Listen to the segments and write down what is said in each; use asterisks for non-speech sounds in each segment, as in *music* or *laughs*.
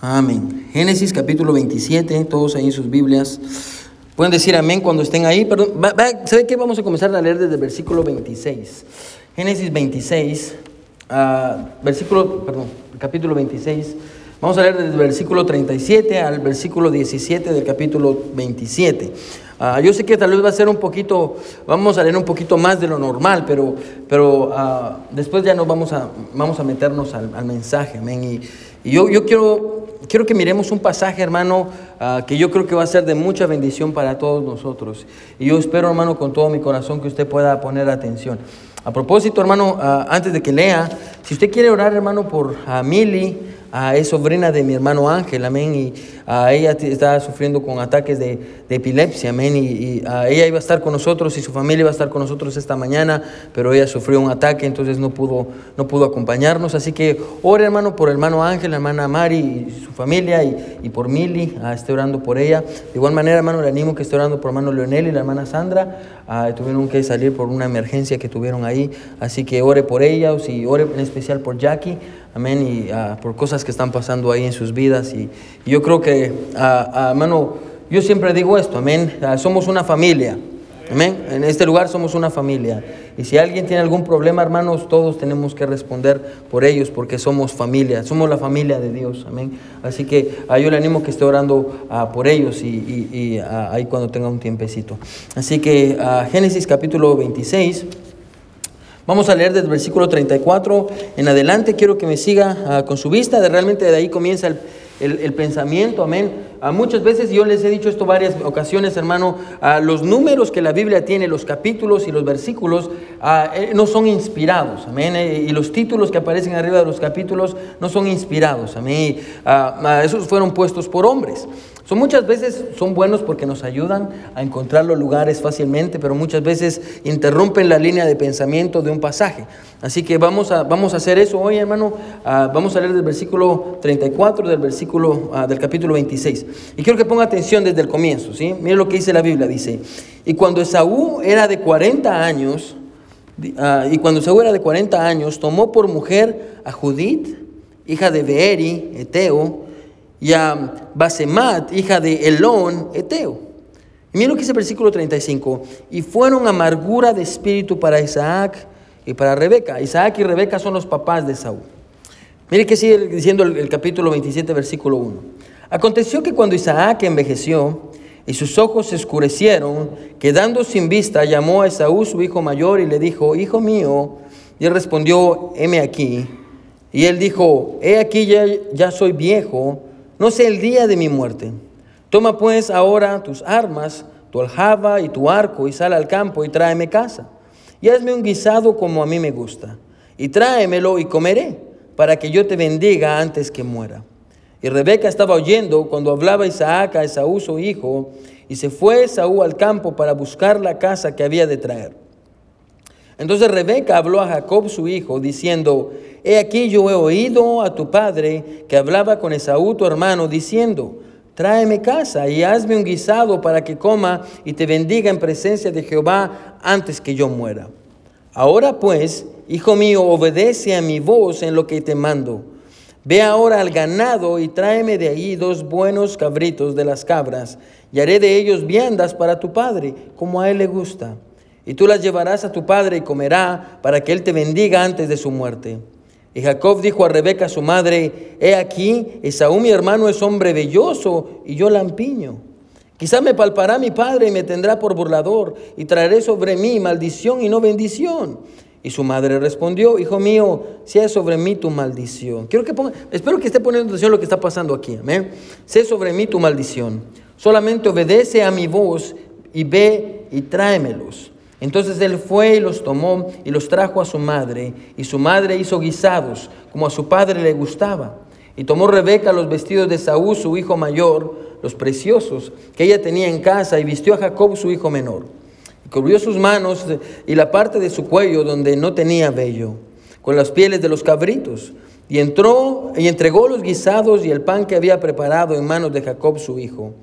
Amén. Génesis capítulo 27, todos ahí en sus Biblias. Pueden decir amén cuando estén ahí. Perdón, ¿sabe qué? Vamos a comenzar a leer desde el versículo 26. Génesis 26, ah, versículo, perdón, capítulo 26. Vamos a leer desde el versículo 37 al versículo 17 del capítulo 27. Ah, yo sé que tal vez va a ser un poquito, vamos a leer un poquito más de lo normal, pero, pero ah, después ya nos vamos a, vamos a meternos al, mensaje. Amén. Y, y yo, yo quiero quiero que miremos un pasaje, hermano, ah, que yo creo que va a ser de mucha bendición para todos nosotros. Y yo espero, hermano, con todo mi corazón que usted pueda poner atención. A propósito, hermano, ah, antes de que lea, si usted quiere orar, hermano, por a Mili, es sobrina de mi hermano Ángel, amén, y ella está sufriendo con ataques de, epilepsia, amén, y, ella iba a estar con nosotros y su familia iba a estar con nosotros esta mañana, pero ella sufrió un ataque, entonces no pudo, no pudo acompañarnos, así que ore hermano por hermano Ángel, hermana Mari y su familia, y, por Mili, esté orando por ella. De igual manera, hermano, le animo que esté orando por hermano Leonel y la hermana Sandra, tuvieron que salir por una emergencia que tuvieron ahí, así que ore por ellas y ore en especial por Jackie, amén, y ah, por cosas que están pasando ahí en sus vidas. Y, yo creo que, ah, ah, hermano, yo siempre digo esto, amén, somos una familia, amén, en este lugar somos una familia. Y si alguien tiene algún problema, hermanos, todos tenemos que responder por ellos porque somos familia, somos la familia de Dios, amén. Así que yo le animo que esté orando por ellos y, y ahí cuando tenga un tiempecito. Así que Génesis capítulo 26. Vamos a leer desde el versículo 34 en adelante. Quiero que me siga ah, con su vista. De realmente de ahí comienza el, pensamiento. Amén. Ah, muchas veces yo les he dicho esto varias ocasiones, hermano. Ah, los números que la Biblia tiene, los capítulos y los versículos, eh, no son inspirados. Amén. Eh, y los títulos que aparecen arriba de los capítulos no son inspirados. Amén. esos fueron puestos por hombres. Son muchas veces son buenos porque nos ayudan a encontrar los lugares fácilmente, pero muchas veces interrumpen la línea de pensamiento de un pasaje. Así que vamos a, vamos a hacer eso hoy, hermano. Ah, vamos a leer del versículo 34 del versículo ah, del capítulo 26. Y quiero que ponga atención desde el comienzo, ¿sí? Mire lo que dice la Biblia, dice, "Y cuando Esaú era de 40 años, ah, y cuando Esaú era de 40 años, tomó por mujer a Judith, hija de Beeri, Eteo, y a Basemat, hija de Elón, Eteo. Y lo que dice el versículo 35. Y fueron amargura de espíritu para Isaac y para Rebeca. Isaac y Rebeca son los papás de Saúl. Mire que sigue diciendo el, el capítulo 27, versículo 1. Aconteció que cuando Isaac envejeció y sus ojos se oscurecieron, quedando sin vista, llamó a Esaú su hijo mayor y le dijo, Hijo mío. Y él respondió, heme aquí. Y él dijo, he aquí ya, ya soy viejo no sé el día de mi muerte. Toma pues ahora tus armas, tu aljaba y tu arco, y sal al campo y tráeme casa. Y hazme un guisado como a mí me gusta. Y tráemelo y comeré, para que yo te bendiga antes que muera. Y Rebeca estaba oyendo cuando hablaba Isaac a Esaú su hijo, y se fue Esaú al campo para buscar la casa que había de traer. Entonces Rebeca habló a Jacob su hijo, diciendo, He aquí yo he oído a tu padre que hablaba con Esaú tu hermano, diciendo, tráeme casa y hazme un guisado para que coma y te bendiga en presencia de Jehová antes que yo muera. Ahora pues, hijo mío, obedece a mi voz en lo que te mando. Ve ahora al ganado y tráeme de ahí dos buenos cabritos de las cabras, y haré de ellos viandas para tu padre, como a él le gusta. Y tú las llevarás a tu padre y comerá, para que él te bendiga antes de su muerte. Y Jacob dijo a Rebeca, su madre, he aquí, Esaú mi hermano es hombre belloso y yo lampiño. Quizá me palpará mi padre y me tendrá por burlador y traeré sobre mí maldición y no bendición. Y su madre respondió, hijo mío, sea sobre mí tu maldición. Quiero que ponga, espero que esté poniendo atención a lo que está pasando aquí. Amén. Sé sobre mí tu maldición. Solamente obedece a mi voz y ve y tráemelos. Entonces él fue y los tomó y los trajo a su madre, y su madre hizo guisados, como a su padre le gustaba. Y tomó Rebeca los vestidos de Saúl, su hijo mayor, los preciosos, que ella tenía en casa, y vistió a Jacob, su hijo menor. Y cubrió sus manos y la parte de su cuello donde no tenía vello, con las pieles de los cabritos. Y entró y entregó los guisados y el pan que había preparado en manos de Jacob, su hijo.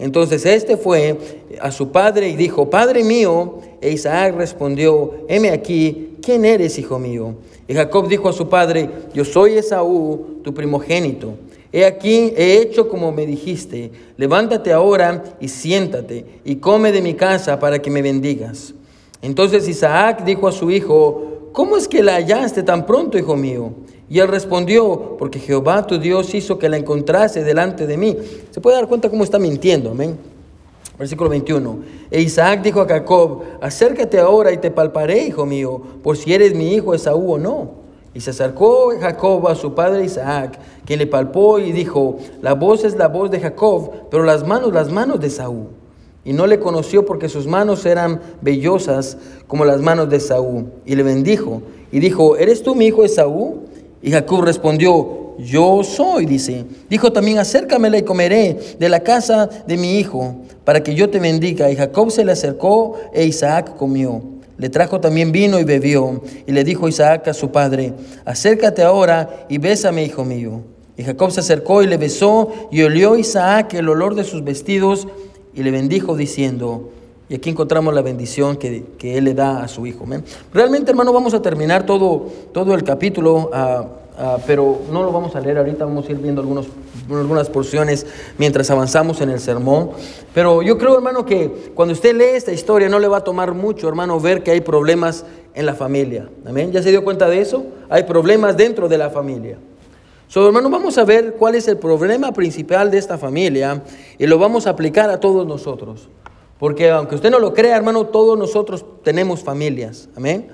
Entonces este fue a su padre y dijo, Padre mío, e Isaac respondió, heme aquí, ¿quién eres, hijo mío? Y Jacob dijo a su padre, yo soy Esaú, tu primogénito. He aquí, he hecho como me dijiste, levántate ahora y siéntate y come de mi casa para que me bendigas. Entonces Isaac dijo a su hijo, ¿cómo es que la hallaste tan pronto, hijo mío? Y él respondió, porque Jehová tu Dios hizo que la encontrase delante de mí. Se puede dar cuenta cómo está mintiendo, amén. Versículo 21. E Isaac dijo a Jacob, acércate ahora y te palparé, hijo mío, por si eres mi hijo Esaú o no. Y se acercó Jacob a su padre Isaac, quien le palpó y dijo, la voz es la voz de Jacob, pero las manos, las manos de Esaú. Y no le conoció porque sus manos eran vellosas como las manos de Esaú. Y le bendijo y dijo, ¿eres tú mi hijo Esaú? Y Jacob respondió, yo soy, dice. Dijo también, acércamela y comeré de la casa de mi hijo, para que yo te bendiga. Y Jacob se le acercó e Isaac comió. Le trajo también vino y bebió. Y le dijo Isaac a su padre, acércate ahora y bésame, hijo mío. Y Jacob se acercó y le besó, y olió Isaac el olor de sus vestidos, y le bendijo diciendo, y aquí encontramos la bendición que, Él le da a su hijo. Realmente, hermano, vamos a terminar todo, todo el capítulo, ah, ah, pero no lo vamos a leer ahorita, vamos a ir viendo algunos, algunas porciones mientras avanzamos en el sermón. Pero yo creo, hermano, que cuando usted lee esta historia no le va a tomar mucho, hermano, ver que hay problemas en la familia. Amén. ¿Ya se dio cuenta de eso? Hay problemas dentro de la familia. So, hermano, vamos a ver cuál es el problema principal de esta familia y lo vamos a aplicar a todos nosotros. Porque aunque usted no lo crea, hermano, todos nosotros tenemos familias. Amén.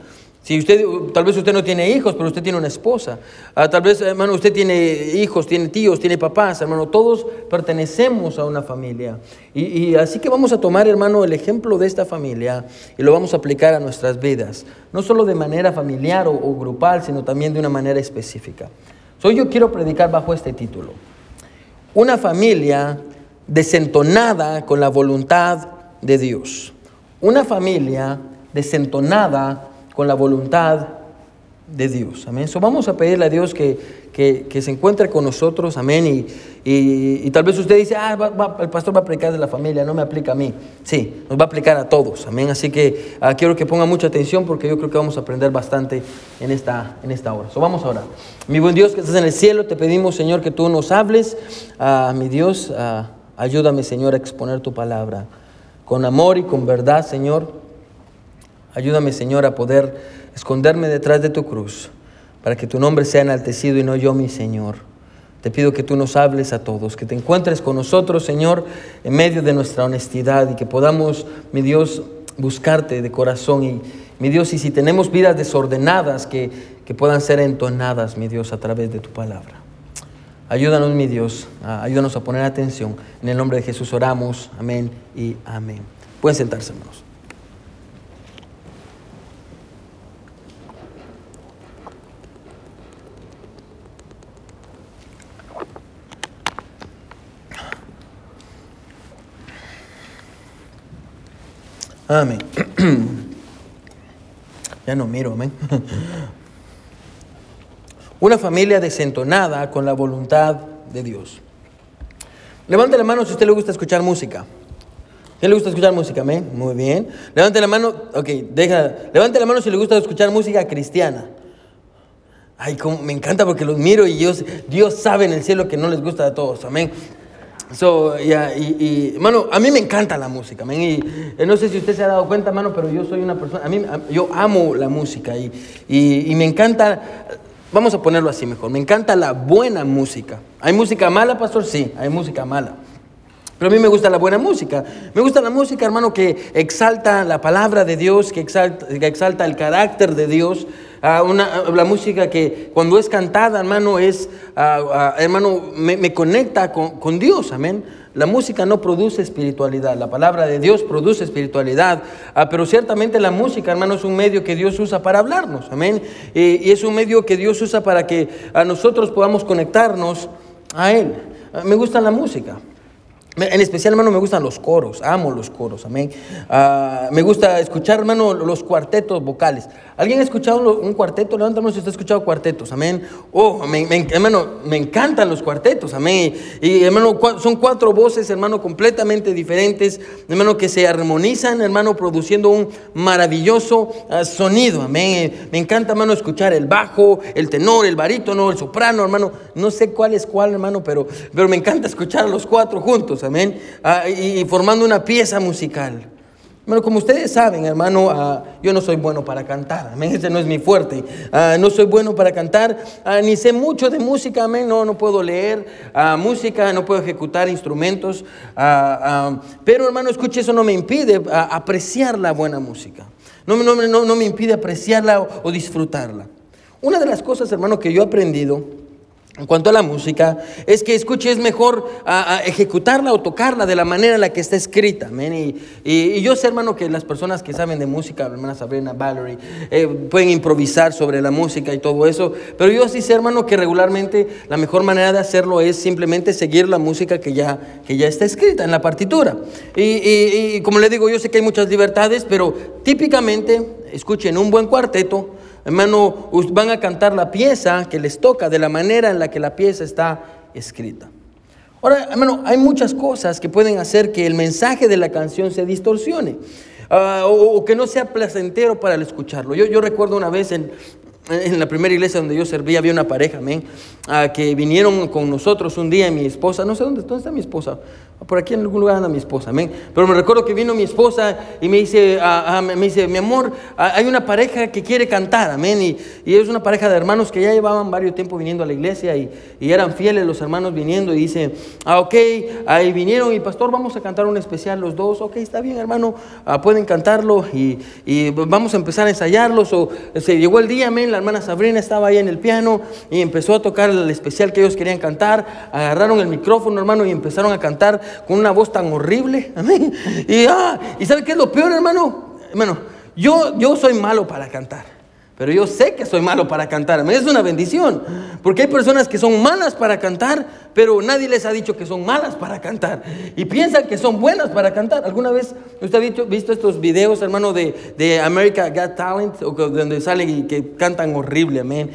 Si usted, tal vez usted no tiene hijos, pero usted tiene una esposa. Ah, tal vez, hermano, usted tiene hijos, tiene tíos, tiene papás, hermano. Todos pertenecemos a una familia. Y, así que vamos a tomar, hermano, el ejemplo de esta familia y lo vamos a aplicar a nuestras vidas. No solo de manera familiar o, grupal, sino también de una manera específica. Hoy yo quiero predicar bajo este título. Una familia desentonada con la voluntad de Dios. Una familia desentonada con la voluntad de Dios. Amén. So vamos a pedirle a Dios que, se encuentre con nosotros. Amén. Y, tal vez usted dice, ah, el pastor va a aplicar de la familia, no me aplica a mí. Sí, nos va a aplicar a todos. Amén. Así que ah, quiero que ponga mucha atención porque yo creo que vamos a aprender bastante en esta, en esta hora. So vamos ahora. Mi buen Dios que estás en el cielo, te pedimos, Señor, que tú nos hables. a mi Dios, ayúdame, Señor, a exponer tu palabra con amor y con verdad, Señor. Ayúdame, Señor, a poder esconderme detrás de tu cruz, para que tu nombre sea enaltecido y no yo, mi Señor. Te pido que tú nos hables a todos, que te encuentres con nosotros, Señor, en medio de nuestra honestidad y que podamos, mi Dios, buscarte de corazón. Y, mi Dios, y si tenemos vidas desordenadas, que, que puedan ser entonadas, mi Dios, a través de tu palabra. Ayúdanos, mi Dios, ayúdanos a poner atención. En el nombre de Jesús oramos. Amén y amén. Pueden sentarse, hermanos. Amén. *clears throat* ya no miro, amén. *laughs* Una familia desentonada con la voluntad de Dios. Levante la mano si a usted le gusta escuchar música. ¿A quién le gusta escuchar música? Amén. Muy bien. Levante la mano. Ok, deja. Levante la mano si le gusta escuchar música cristiana. Ay, como, me encanta porque los miro y Dios, Dios sabe en el cielo que no les gusta a todos. Amén. So, yeah, y, y, mano, a mí me encanta la música, amén. Y eh, no sé si usted se ha dado cuenta, mano, pero yo soy una persona, a mí, yo amo la música y, y me encanta Vamos a ponerlo así mejor. Me encanta la buena música. ¿Hay música mala, pastor? Sí, hay música mala. Pero a mí me gusta la buena música. Me gusta la música, hermano, que exalta la palabra de Dios, que exalta, que exalta el carácter de Dios. Ah, una, la música que cuando es cantada, hermano, es, ah, ah, hermano, me, conecta con, con Dios. Amén. La música no produce espiritualidad, la palabra de Dios produce espiritualidad, ah, pero ciertamente la música, hermano, es un medio que Dios usa para hablarnos, amén. Y, es un medio que Dios usa para que a nosotros podamos conectarnos a Él. Ah, me gusta la música. En especial, hermano, me gustan los coros, amo los coros, amén. Ah, me gusta escuchar, hermano, los cuartetos vocales. ¿Alguien ha escuchado un cuarteto? Levántame si usted ha escuchado cuartetos, amén. Oh, hermano, me encantan los cuartetos, amén. Y, hermano, son cuatro voces, hermano, completamente diferentes, hermano, que se armonizan, hermano, produciendo un maravilloso ah, sonido, amén. Me encanta, hermano, escuchar el bajo, el tenor, el barítono, el soprano, hermano. No sé cuál es cuál, hermano, pero, pero me encanta escuchar los cuatro juntos amén, ah, y, formando una pieza musical. Bueno, como ustedes saben, hermano, ah, yo no soy bueno para cantar, amén, ese no es mi fuerte. Ah, no soy bueno para cantar, ni sé mucho de música, amén, no, no puedo leer música, no puedo ejecutar instrumentos. pero, hermano, escuche, eso no me impide apreciar la buena música. No, no, no, no me impide apreciarla o disfrutarla. Una de las cosas, hermano, que yo he aprendido en cuanto a la música, es que escuche, es mejor a, ejecutarla o tocarla de la manera en la que está escrita. Y, yo sé, hermano, que las personas que saben de música, hermana Sabrina, Valerie, eh, pueden improvisar sobre la música y todo eso. Pero yo sí sé, hermano, que regularmente la mejor manera de hacerlo es simplemente seguir la música que ya, que ya está escrita en la partitura. Y, y como le digo, yo sé que hay muchas libertades, pero típicamente, escuchen, un buen cuarteto hermano, van a cantar la pieza que les toca de la manera en la que la pieza está escrita. Ahora, hermano, hay muchas cosas que pueden hacer que el mensaje de la canción se distorsione. Ah, o, que no sea placentero para el escucharlo. Yo, yo recuerdo una vez en, en la primera iglesia donde yo servía había una pareja, amén, ah, que vinieron con nosotros un día mi esposa, no sé dónde está mi esposa, por aquí en algún lugar anda mi esposa, amén. Pero me recuerdo que vino mi esposa y me dice, ah, ah, me dice mi amor, ah, hay una pareja que quiere cantar, amén. Y, y, es una pareja de hermanos que ya llevaban varios tiempo viniendo a la iglesia y, y, eran fieles los hermanos viniendo. Y dice, ah, ok, ahí vinieron y pastor, vamos a cantar un especial los dos. Ok, está bien, hermano, pueden cantarlo y, y, vamos a empezar a ensayarlos. O se llegó el día, amén. La hermana Sabrina estaba ahí en el piano y empezó a tocar el especial que ellos querían cantar. Agarraron el micrófono, hermano, y empezaron a cantar con una voz tan horrible. *laughs* Amén. Y, ah, ¿y sabe qué es lo peor, hermano? Hermano, yo, yo soy malo para cantar. Pero yo sé que soy malo para cantar. Es una bendición. Porque hay personas que son malas para cantar, pero nadie les ha dicho que son malas para cantar. Y piensan que son buenas para cantar. ¿Alguna vez usted ha visto, estos videos, hermano, de, de America Got Talent? O donde salen y que cantan horrible, amén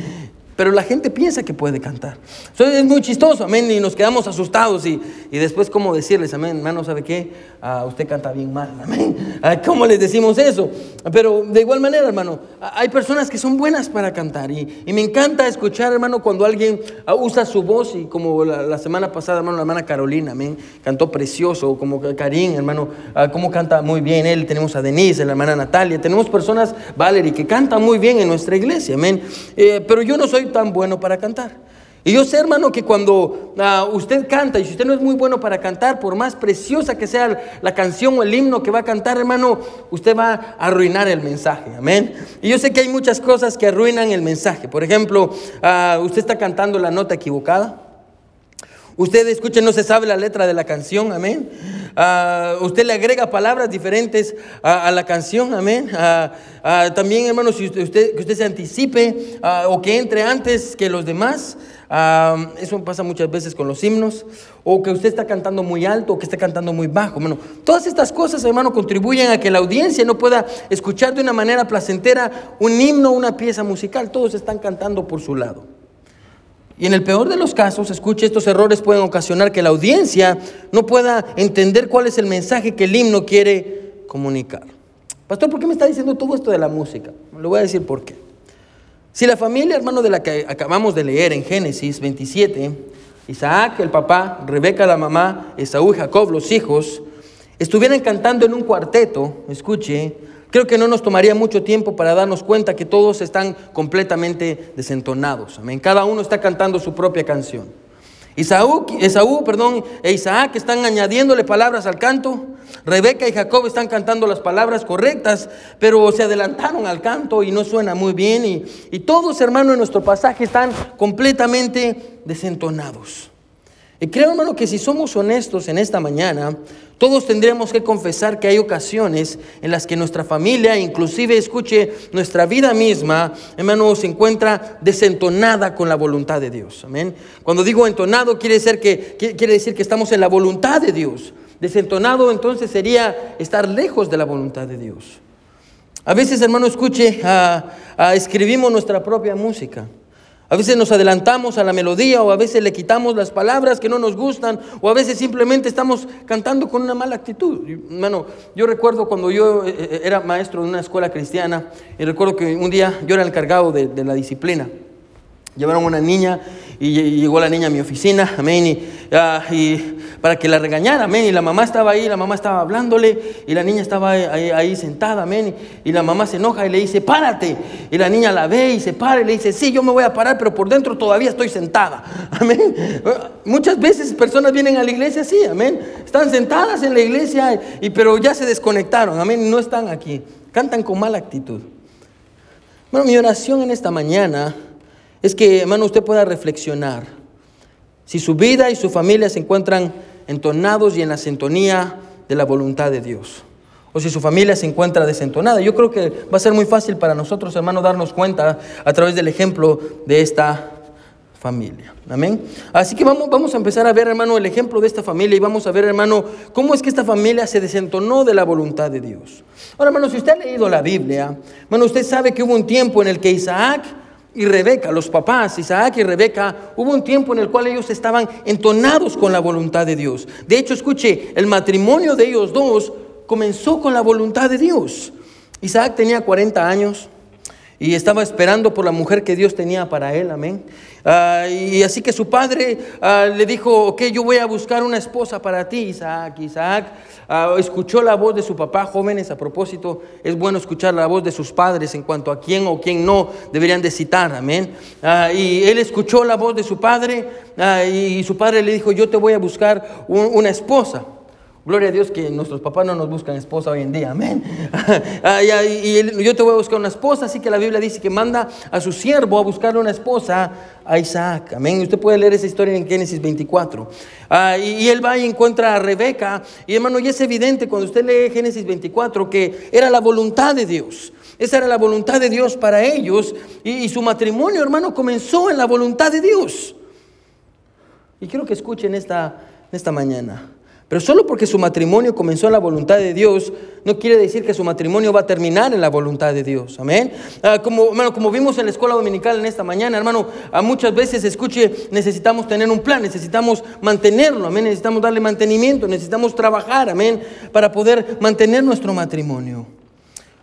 pero la gente piensa que puede cantar. Eso es muy chistoso, amén, y nos quedamos asustados y, y después cómo decirles, amén, hermano, ¿sabe qué? Ah, usted canta bien mal, *laughs* amén. Ah, ¿Cómo les decimos eso? Pero de igual manera, hermano, hay personas que son buenas para cantar y, y me encanta escuchar, hermano, cuando alguien ah, usa su voz y como la, semana pasada, hermano, la hermana Carolina, amén, cantó precioso, como Karim, hermano, cómo canta muy bien él, tenemos a Denise, la hermana Natalia, tenemos personas, Valerie, que cantan muy bien en nuestra iglesia, amén. Eh, pero yo no soy tan bueno para cantar. Y yo sé, hermano, que cuando ah, usted canta, y si usted no es muy bueno para cantar, por más preciosa que sea la canción o el himno que va a cantar, hermano, usted va a arruinar el mensaje. Amén. Y yo sé que hay muchas cosas que arruinan el mensaje. Por ejemplo, ah, usted está cantando la nota equivocada. Usted escuche, no se sabe la letra de la canción, amén. Ah, usted le agrega palabras diferentes a, la canción, amén. Ah, ah, también, hermano, si usted, que usted se anticipe o que entre antes que los demás, eso pasa muchas veces con los himnos, o que usted está cantando muy alto o que está cantando muy bajo. Bueno, todas estas cosas, hermano, contribuyen a que la audiencia no pueda escuchar de una manera placentera un himno una pieza musical. Todos están cantando por su lado. Y en el peor de los casos, escuche, estos errores pueden ocasionar que la audiencia no pueda entender cuál es el mensaje que el himno quiere comunicar. Pastor, ¿por qué me está diciendo todo esto de la música? Le voy a decir por qué. Si la familia, hermano, de la que acabamos de leer en Génesis 27, Isaac, el papá, Rebeca, la mamá, Esaú y Jacob, los hijos, estuvieran cantando en un cuarteto, escuche, Creo que no nos tomaría mucho tiempo para darnos cuenta que todos están completamente desentonados. Amén. Cada uno está cantando su propia canción. Esaú, Esaú, perdón, e Isaac están añadiéndole palabras al canto. Rebeca y Jacob están cantando las palabras correctas, pero se adelantaron al canto y no suena muy bien. Y, y todos, hermanos, en nuestro pasaje están completamente desentonados. Y creo, hermano, que si somos honestos en esta mañana, todos tendremos que confesar que hay ocasiones en las que nuestra familia, inclusive escuche nuestra vida misma, hermano, se encuentra desentonada con la voluntad de Dios. Amén. Cuando digo entonado, quiere decir que, quiere decir que estamos en la voluntad de Dios. Desentonado entonces sería estar lejos de la voluntad de Dios. A veces, hermano, escuche, escribimos nuestra propia música. A veces nos adelantamos a la melodía o a veces le quitamos las palabras que no nos gustan o a veces simplemente estamos cantando con una mala actitud. Bueno, yo recuerdo cuando yo eh, eh, era maestro en una escuela cristiana y recuerdo que un día yo era el encargado de, la disciplina. Llevaron una niña y llegó la niña a mi oficina, amén, y, ah, para que la regañara, amén, y la mamá estaba ahí, la mamá estaba hablándole, y la niña estaba ahí, sentada, amén, y la mamá se enoja y le dice, párate, y la niña la ve y se para y le dice, sí, yo me voy a parar, pero por dentro todavía estoy sentada, *laughs* amén. Muchas veces personas vienen a la iglesia así, amén, están sentadas en la iglesia, y, pero ya se desconectaron, amén, no están aquí, cantan con mala actitud. Bueno, mi oración en esta mañana es que, hermano, usted pueda reflexionar. Si su vida y su familia se encuentran entonados y en la sintonía de la voluntad de Dios. O si su familia se encuentra desentonada. Yo creo que va a ser muy fácil para nosotros, hermano, darnos cuenta a través del ejemplo de esta familia. Amén. Así que vamos, vamos a empezar a ver, hermano, el ejemplo de esta familia y vamos a ver, hermano, cómo es que esta familia se desentonó de la voluntad de Dios. Ahora, hermano, si usted ha leído la Biblia, hermano, usted sabe que hubo un tiempo en el que Isaac y Rebeca, los papás, Isaac y Rebeca, hubo un tiempo en el cual ellos estaban entonados con la voluntad de Dios. De hecho, escuche, el matrimonio de ellos dos comenzó con la voluntad de Dios. Isaac tenía 40 años y estaba esperando por la mujer que Dios tenía para él, amén. Ah, y así que su padre ah, le dijo, ok, yo voy a buscar una esposa para ti, Isaac. Isaac ah, escuchó la voz de su papá, jóvenes, a propósito, es bueno escuchar la voz de sus padres en cuanto a quién o quién no deberían de citar, amén. y él escuchó la voz de su padre y su padre le dijo, yo te voy a buscar una esposa. Gloria a Dios que nuestros papás no nos buscan esposa hoy en día, amén. *laughs* y yo te voy a buscar una esposa, así que la Biblia dice que manda a su siervo a buscarle una esposa a Isaac, amén. Usted puede leer esa historia en Génesis 24. Ah, y, él va y encuentra a Rebeca, y hermano, y es evidente cuando usted lee Génesis 24 que era la voluntad de Dios. Esa era la voluntad de Dios para ellos, y, su matrimonio, hermano, comenzó en la voluntad de Dios. Y quiero que escuchen esta, esta mañana. Pero solo porque su matrimonio comenzó en la voluntad de Dios, no quiere decir que su matrimonio va a terminar en la voluntad de Dios. Amén. Ah, como, como vimos en la escuela dominical en esta mañana, hermano, muchas veces, escuche, necesitamos tener un plan, necesitamos mantenerlo, amén. Necesitamos darle mantenimiento, necesitamos trabajar, amén, para poder mantener nuestro matrimonio.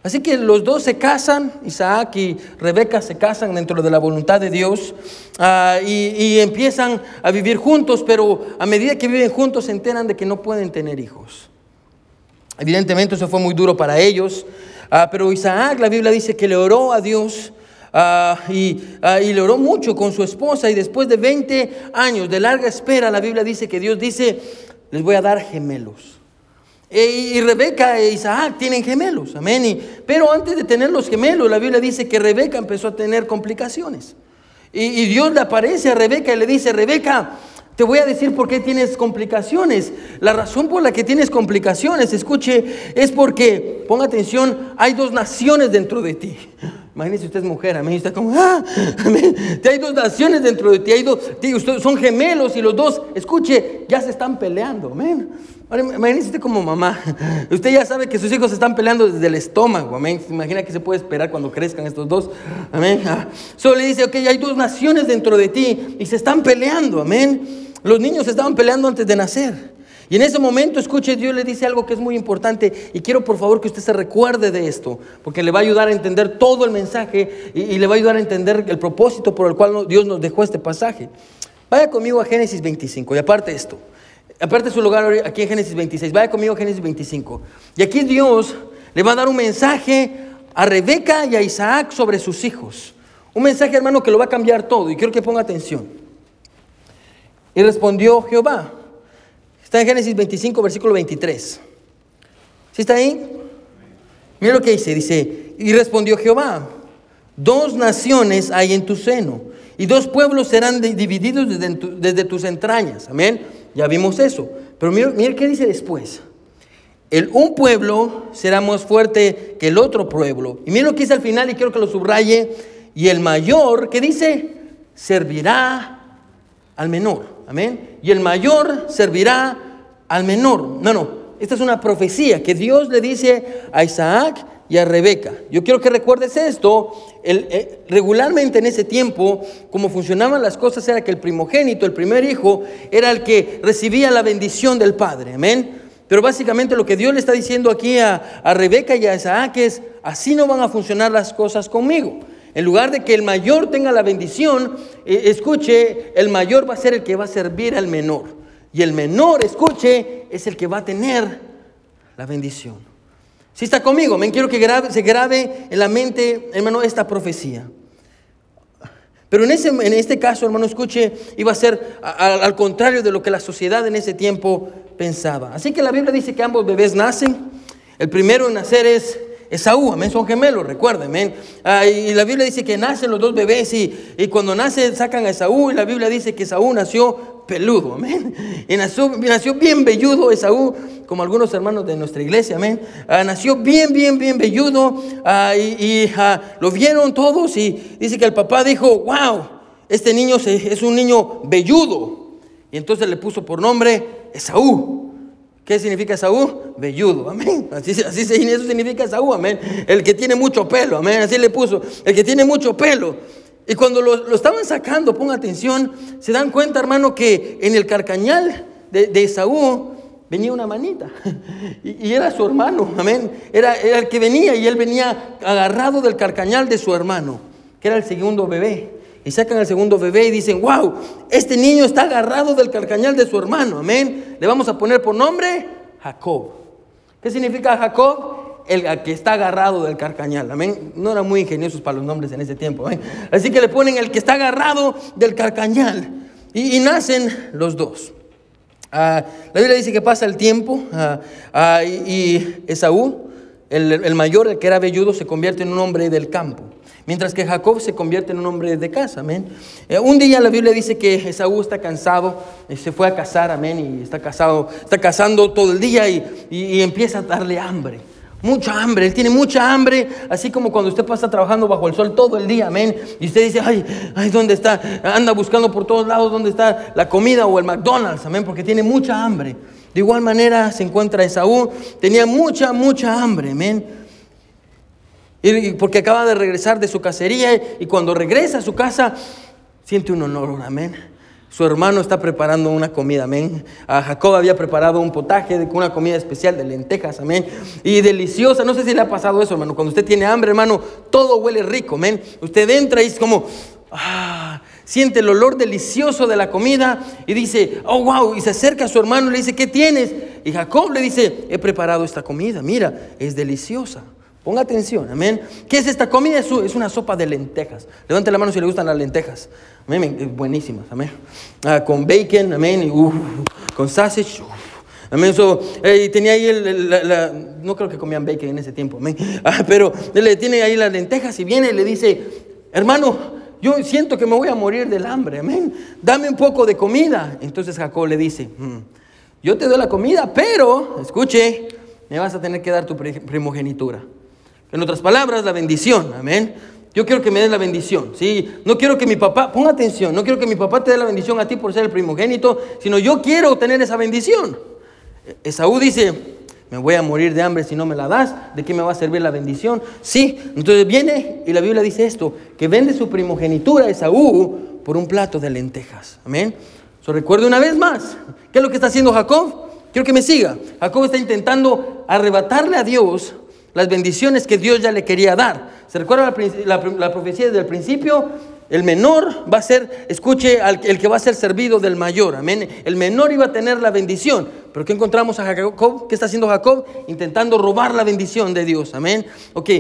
Así que los dos se casan, Isaac y Rebeca se casan dentro de la voluntad de Dios ah, y, empiezan a vivir juntos, pero a medida que viven juntos se enteran de que no pueden tener hijos. Evidentemente eso fue muy duro para ellos, ah, pero Isaac, la Biblia dice que le oró a Dios ah, y, y, le oró mucho con su esposa y después de 20 años de larga espera, la Biblia dice que Dios dice, les voy a dar gemelos. E, y Rebeca e Isaac tienen gemelos, amén. pero antes de tener los gemelos, la Biblia dice que Rebeca empezó a tener complicaciones. Y, y, Dios le aparece a Rebeca y le dice, Rebeca, te voy a decir por qué tienes complicaciones. La razón por la que tienes complicaciones, escuche, es porque, ponga atención, hay dos naciones dentro de ti. Imagínese usted es mujer, amén. Está como, ah, amén. Hay dos naciones dentro de ti, hay dos, son gemelos y los dos, escuche, ya se están peleando, amén. Ahora, imagínese como mamá. *laughs* Usted ya sabe que sus hijos se están peleando desde el estómago. Amén. Imagina que se puede esperar cuando crezcan estos dos. Amén. Ah, solo le dice, ok, hay dos naciones dentro de ti y se están peleando. Amén. Los niños se estaban peleando antes de nacer. Y en ese momento, escuche, Dios le dice algo que es muy importante y quiero por favor que usted se recuerde de esto, porque le va a ayudar a entender todo el mensaje y, y le va a ayudar a entender el propósito por el cual Dios nos dejó este pasaje. Vaya conmigo a Génesis 25 y aparte esto aparte su lugar aquí en Génesis 26, vaya conmigo a Génesis 25. Y aquí Dios le va a dar un mensaje a Rebeca y a Isaac sobre sus hijos. Un mensaje, hermano, que lo va a cambiar todo. Y quiero que ponga atención. Y respondió Jehová. Está en Génesis 25, versículo 23. ¿Sí está ahí? Mira lo que dice. Dice, y respondió Jehová, dos naciones hay en tu seno Y dos pueblos serán divididos desde, tus entrañas. Amén. Ya vimos eso. Pero mira, mira qué dice después. El un pueblo será más fuerte que el otro pueblo. Y mira lo que dice al final y quiero que lo subraye. Y el mayor, ¿qué dice? Servirá al menor. Amén. Y el mayor servirá al menor. No, no. Esta es una profecía que Dios le dice a Isaac y a Rebeca. Yo quiero que recuerdes esto. Eh, regularmente en ese tiempo, como funcionaban las cosas, era que el primogénito, el primer hijo, era el que recibía la bendición del padre. Amén. Pero básicamente lo que Dios le está diciendo aquí a, Rebeca y a Isaac es, así no van a funcionar las cosas conmigo. En lugar de que el mayor tenga la bendición, eh, escuche, el mayor va a ser el que va a servir al menor. Y el menor, escuche, es el que va a tener la bendición. Si está conmigo, me quiero que se grabe en la mente, hermano, esta profecía. Pero en, este caso, hermano, escuche, iba a ser al contrario de lo que la sociedad en ese tiempo pensaba. Así que la Biblia dice que ambos bebés nacen. El primero en nacer es Esaú, amén, son gemelos, recuerden, amén. Ah, y la Biblia dice que nacen los dos bebés y, y, cuando nacen sacan a Esaú y la Biblia dice que Esaú nació peludo, amén. Y nació, nació bien velludo Esaú, como algunos hermanos de nuestra iglesia, amén. Ah, nació bien, bien, bien velludo ah, y, lo vieron todos y dice que el papá dijo, wow, este niño es un niño velludo. Y entonces le puso por nombre Esaú. ¿Qué significa Esaú? Velludo, amén. Así, así eso significa Esaú, amén. El que tiene mucho pelo, amén. Así le puso, el que tiene mucho pelo. Y cuando lo, estaban sacando, ponga atención, se dan cuenta, hermano, que en el carcañal de, Esaú venía una manita. *laughs* Y, era su hermano, amén. Era, era el que venía y él venía agarrado del carcañal de su hermano, que era el segundo bebé y sacan al segundo bebé y dicen, wow, este niño está agarrado del carcañal de su hermano, amén. Le vamos a poner por nombre Jacob. ¿Qué significa Jacob? El que está agarrado del carcañal, amén. No eran muy ingeniosos para los nombres en ese tiempo. Así que le ponen el que está agarrado del carcañal y, nacen los dos. Ah, la Biblia dice que pasa el tiempo ah, ah, y, Esaú, el, el mayor, el que era velludo, se convierte en un hombre del campo. Mientras que Jacob se convierte en un hombre de casa, amén. Eh, un día la Biblia dice que Esaú está cansado, y se fue a casar, amén, y está casado, está cazando todo el día y, empieza a darle hambre. Mucha hambre, él tiene mucha hambre, así como cuando usted pasa trabajando bajo el sol todo el día, amén. Y usted dice, ay, ay, ¿dónde está? Anda buscando por todos lados dónde está la comida o el McDonald's, amén, porque tiene mucha hambre. De igual manera se encuentra Esaú, tenía mucha, mucha hambre, amén. Porque acaba de regresar de su cacería y cuando regresa a su casa siente un honor, amén. Su hermano está preparando una comida, amén. A Jacob había preparado un potaje una comida especial de lentejas, amén. Y deliciosa. No sé si le ha pasado eso, hermano. Cuando usted tiene hambre, hermano, todo huele rico, amén. Usted entra y es como, ah, siente el olor delicioso de la comida y dice, oh, wow. Y se acerca a su hermano y le dice, ¿qué tienes? Y Jacob le dice, he preparado esta comida, mira, es deliciosa. Ponga atención, amén. ¿Qué es esta comida? Es una sopa de lentejas. Levante la mano si le gustan las lentejas. Amén, buenísimas, amén. Ah, con bacon, amén, y, con sausage. Amén. So, eh, tenía ahí el, no creo que comían bacon en ese tiempo, amén. Ah, pero le tiene ahí las lentejas y viene y le dice, hermano, yo siento que me voy a morir del hambre, amén. Dame un poco de comida. Entonces Jacob le dice, hmm, yo te doy la comida, pero, escuche, me vas a tener que dar tu primogenitura. En otras palabras, la bendición, amén. Yo quiero que me des la bendición, ¿sí? No quiero que mi papá, ponga atención, no quiero que mi papá te dé la bendición a ti por ser el primogénito, sino yo quiero tener esa bendición. Esaú dice, me voy a morir de hambre si no me la das, ¿de qué me va a servir la bendición? Sí, entonces viene y la Biblia dice esto, que vende su primogenitura a Esaú por un plato de lentejas, amén. So, recuerde una vez más, ¿qué es lo que está haciendo Jacob? Quiero que me siga. Jacob está intentando arrebatarle a Dios las bendiciones que Dios ya le quería dar. ¿Se recuerda la, profecía desde el principio? El menor va a ser, escuche, el que va a ser servido del mayor, amén. El menor iba a tener la bendición. Pero ¿qué encontramos a Jacob? ¿Qué está haciendo Jacob? Intentando robar la bendición de Dios, amén. Ok,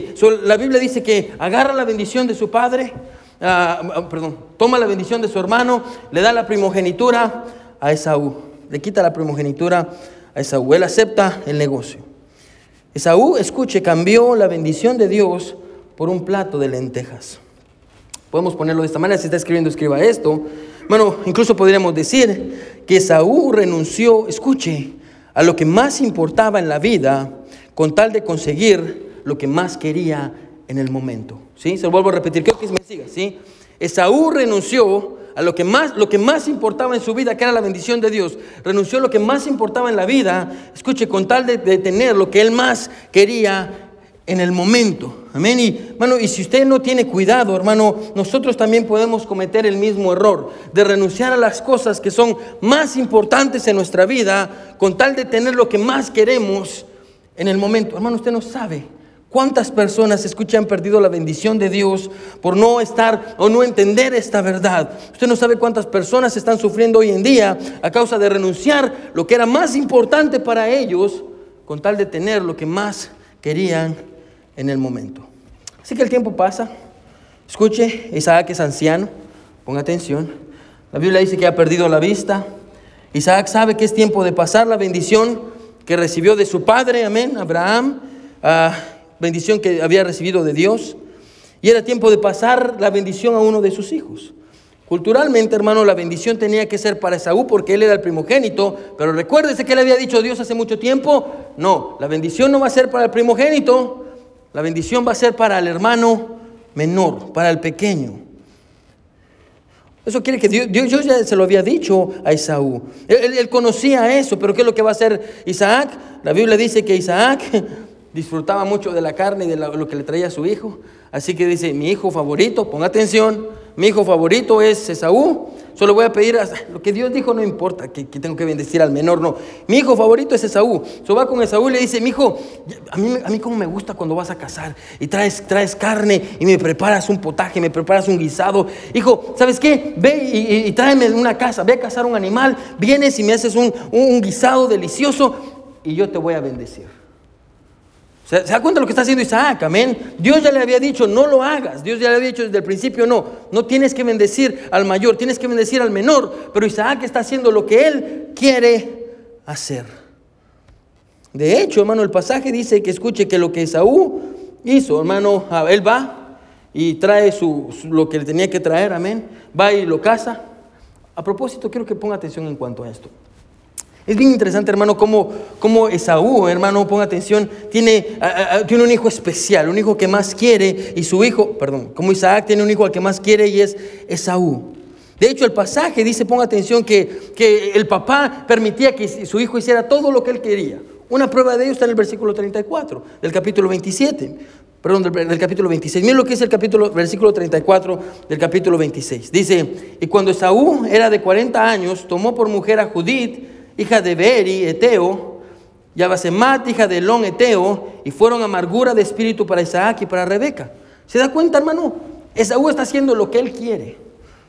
la Biblia dice que agarra la bendición de su padre, ah, ah, perdón, toma la bendición de su hermano, le da la primogenitura a Esaú. Le quita la primogenitura a Esaú. Él acepta el negocio. Esaú, escuche, cambió la bendición de Dios por un plato de lentejas. Podemos ponerlo de esta manera, si está escribiendo, escriba esto. Bueno, incluso podríamos decir que Saúl renunció, escuche, a lo que más importaba en la vida con tal de conseguir lo que más quería en el momento. ¿Sí? Se lo vuelvo a repetir, creo que me siga, ¿sí? Esaú renunció a lo que más, lo que más importaba en su vida, que era la bendición de Dios. Renunció a lo que más importaba en la vida, escuche, con tal de, de tener lo que él más quería en el momento. Amén. Y, hermano, y si usted no tiene cuidado, hermano, nosotros también podemos cometer el mismo error de renunciar a las cosas que son más importantes en nuestra vida con tal de tener lo que más queremos en el momento. Hermano, usted no sabe ¿Cuántas personas escuchan han perdido la bendición de Dios por no estar o no entender esta verdad? Usted no sabe cuántas personas están sufriendo hoy en día a causa de renunciar lo que era más importante para ellos con tal de tener lo que más querían en el momento. Así que el tiempo pasa. Escuche, Isaac es anciano. Ponga atención. La Biblia dice que ha perdido la vista. Isaac sabe que es tiempo de pasar la bendición que recibió de su padre, amén, Abraham. Uh, bendición que había recibido de Dios, y era tiempo de pasar la bendición a uno de sus hijos. Culturalmente, hermano, la bendición tenía que ser para Esaú porque él era el primogénito, pero recuérdese que le había dicho Dios hace mucho tiempo, no, la bendición no va a ser para el primogénito, la bendición va a ser para el hermano menor, para el pequeño. Eso quiere que Dios, ya se lo había dicho a Esaú. Él, él, conocía eso, pero ¿qué es lo que va a hacer Isaac? La Biblia dice que Isaac *laughs* disfrutaba mucho de la carne y de lo que le traía a su hijo. Así que dice, mi hijo favorito, ponga atención, mi hijo favorito es Esaú. Solo voy a pedir, *laughs* lo que Dios dijo no importa, que, tengo que bendecir al menor, no. Mi hijo favorito es Esaú. So va con Esaú y le dice, mi hijo, a mí, a mí como me gusta cuando vas a casar y traes, traes carne y me preparas un potaje, me preparas un guisado. Hijo, ¿sabes qué? Ve y, tráeme una casa, ve a cazar un animal, vienes y me haces un, un guisado delicioso y yo te voy a bendecir. ¿Se, da cuenta de lo que está haciendo Isaac? Amén. Dios ya le había dicho, no lo hagas. Dios ya le había dicho desde el principio, no. No tienes que bendecir al mayor, tienes que bendecir al menor. Pero Isaac está haciendo lo que él quiere hacer. De hecho, hermano, el pasaje dice que escuche que lo que Esaú hizo, hermano, él va y trae su, lo que le tenía que traer, amén. Va y lo casa. A propósito, quiero que ponga atención en cuanto a esto. Es bien interesante, hermano, cómo, cómo Esaú, hermano, ponga atención, tiene, tiene un hijo especial, un hijo que más quiere, y su hijo, perdón, como Isaac tiene un hijo al que más quiere y es Esaú. De hecho, el pasaje dice, ponga atención, que, que el papá permitía que su hijo hiciera todo lo que él quería. Una prueba de ello está en el versículo 34 del capítulo 27. Perdón, del, capítulo 26. Miren lo que es el capítulo, versículo 34 del capítulo 26. Dice, y cuando Esaú era de 40 años, tomó por mujer a Judith, hija de Beri, Eteo, y Abasemat, hija de Elón, Eteo, y fueron amargura de espíritu para Isaac y para Rebeca. ¿Se da cuenta, hermano? Esaú está haciendo lo que él quiere.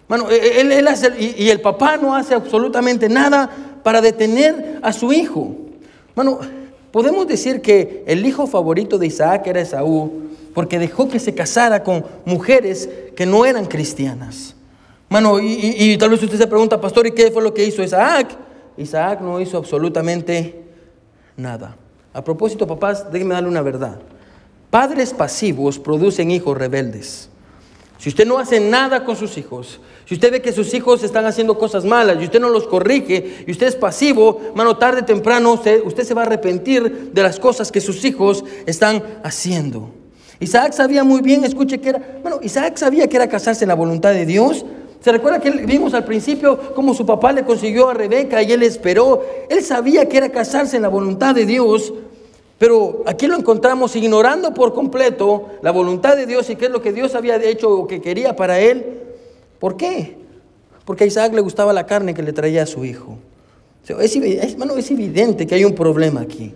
Hermano, e, él, hace, y, el papá no hace absolutamente nada para detener a su hijo. Hermano, podemos decir que el hijo favorito de Isaac era Esaú, porque dejó que se casara con mujeres que no eran cristianas. Hermano, y, y tal vez usted se pregunta, pastor, ¿y qué fue lo que hizo Isaac? Isaac no hizo absolutamente nada. A propósito, papás, déjenme darle una verdad. Padres pasivos producen hijos rebeldes. Si usted no hace nada con sus hijos, si usted ve que sus hijos están haciendo cosas malas y usted no los corrige y usted es pasivo, mano, tarde o temprano usted, usted se va a arrepentir de las cosas que sus hijos están haciendo. Isaac sabía muy bien, escuche que era, bueno, Isaac sabía que era casarse en la voluntad de Dios, ¿Se recuerda que vimos al principio cómo su papá le consiguió a Rebeca y él esperó? Él sabía que era casarse en la voluntad de Dios, pero aquí lo encontramos ignorando por completo la voluntad de Dios y qué es lo que Dios había hecho o que quería para él. ¿Por qué? Porque a Isaac le gustaba la carne que le traía a su hijo. Es, es evidente que hay un problema aquí.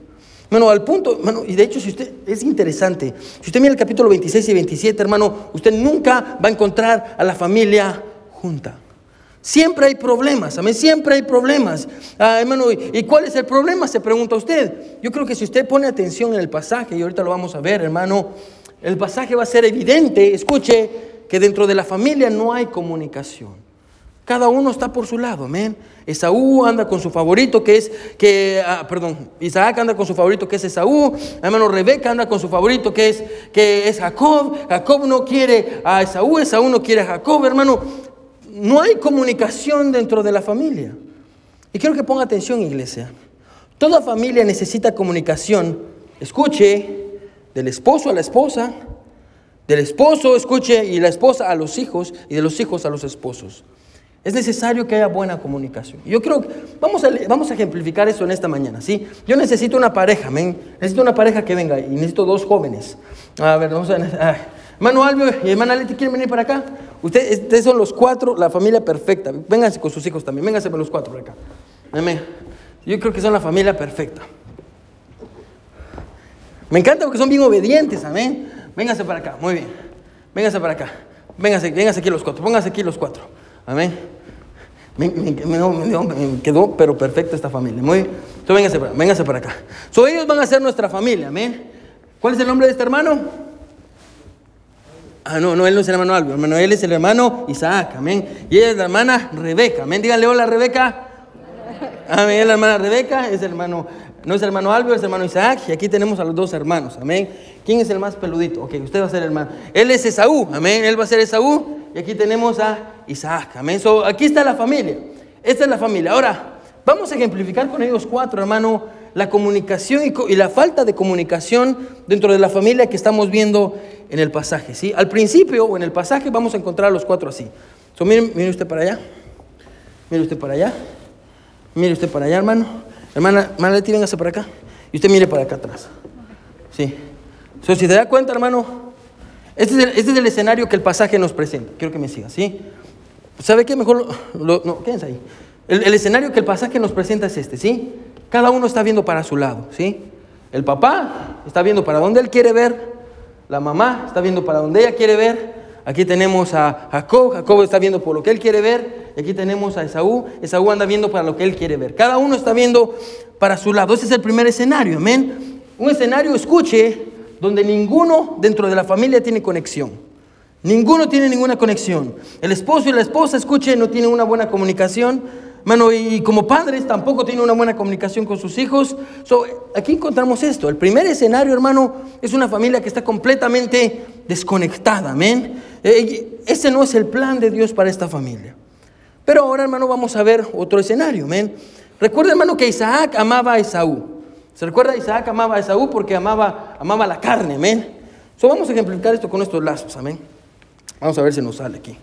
Bueno, al punto, hermano, y de hecho, si usted, es interesante, si usted mira el capítulo 26 y 27, hermano, usted nunca va a encontrar a la familia junta. Siempre hay problemas, amén, siempre hay problemas. Ah, hermano, ¿y cuál es el problema? Se pregunta usted. Yo creo que si usted pone atención en el pasaje, y ahorita lo vamos a ver, hermano, el pasaje va a ser evidente, escuche, que dentro de la familia no hay comunicación. Cada uno está por su lado, amén. Esaú anda con su favorito que es, que, ah, perdón, Isaac anda con su favorito que es Esaú, hermano Rebeca anda con su favorito que es, que es Jacob, Jacob no quiere a Esaú, Esaú no quiere a Jacob, hermano. No hay comunicación dentro de la familia. Y quiero que ponga atención, iglesia. Toda familia necesita comunicación. Escuche, del esposo a la esposa, del esposo, escuche, y la esposa a los hijos, y de los hijos a los esposos. Es necesario que haya buena comunicación. Yo creo vamos a, vamos a ejemplificar eso en esta mañana, ¿sí? Yo necesito una pareja, ¿men? Necesito una pareja que venga y necesito dos jóvenes. A ver, vamos a... Ah, hermano Albio y hermana Leti, ¿quieren venir para acá? Ustedes, son los cuatro, la familia perfecta. Vénganse con sus hijos también, vénganse con los cuatro para acá. Yo creo que son la familia perfecta. Me encanta porque son bien obedientes, amén. Vénganse para acá, muy bien. Vénganse para acá. Vénganse, vénganse aquí los cuatro, pónganse aquí los cuatro. Amén. Me, quedó, pero perfecta esta familia. Muy bien. véngase, para, para acá. So, ellos van a ser nuestra familia. Amén. ¿Cuál es el nombre de este hermano? Ah, no, no, él no es el hermano Álvaro, hermano, él es el hermano Isaac, amén. Y ella es la hermana Rebeca, amén. Díganle hola, Rebeca. Amén, es la hermana Rebeca, es el hermano, no es el hermano Álvaro, es el hermano Isaac. Y aquí tenemos a los dos hermanos, amén. ¿Quién es el más peludito? Ok, usted va a ser el hermano. Él es Esaú, amén, él va a ser Esaú. Y aquí tenemos a Isaac. Amén. aquí está la familia. Esta es la familia. Ahora, vamos a ejemplificar con ellos cuatro, hermano, la comunicación y, la falta de comunicación dentro de la familia que estamos viendo en el pasaje. ¿sí? Al principio o en el pasaje vamos a encontrar a los cuatro así. So, mire, usted para allá. Mire usted para allá. Mire usted para allá, hermano. Hermana, hermana Leti, véngase para acá. Y usted mire para acá atrás. Sí. So, si te da cuenta, hermano, este, este es, el, escenario que el pasaje nos presenta. Quiero que me siga, ¿sí? ¿Sabe qué? Mejor, no, quédense ahí. El, escenario que el pasaje nos presenta es este, ¿sí? Cada uno está viendo para su lado, ¿sí? El papá está viendo para donde él quiere ver, la mamá está viendo para donde ella quiere ver, aquí tenemos a Jacob, Jacob está viendo por lo que él quiere ver, y aquí tenemos a Esaú, Esaú anda viendo para lo que él quiere ver. Cada uno está viendo para su lado. Ese es el primer escenario, amén. Un escenario, escuche, donde ninguno dentro de la familia tiene conexión. Ninguno tiene ninguna conexión. El esposo y la esposa, escuchen, no tienen una buena comunicación. Mano, y como padres tampoco tienen una buena comunicación con sus hijos. aquí encontramos esto. El primer escenario, hermano, es una familia que está completamente desconectada. Amén. Eh, ese no es el plan de Dios para esta familia. Pero ahora, hermano, vamos a ver otro escenario. Amén. Recuerda, hermano, que Isaac amaba a Esaú. ¿Se recuerda? Isaac amaba a Esaú porque amaba, amaba la carne, amén. So, vamos a ejemplificar esto con estos lazos, amén. Vamos a ver si nos sale aquí.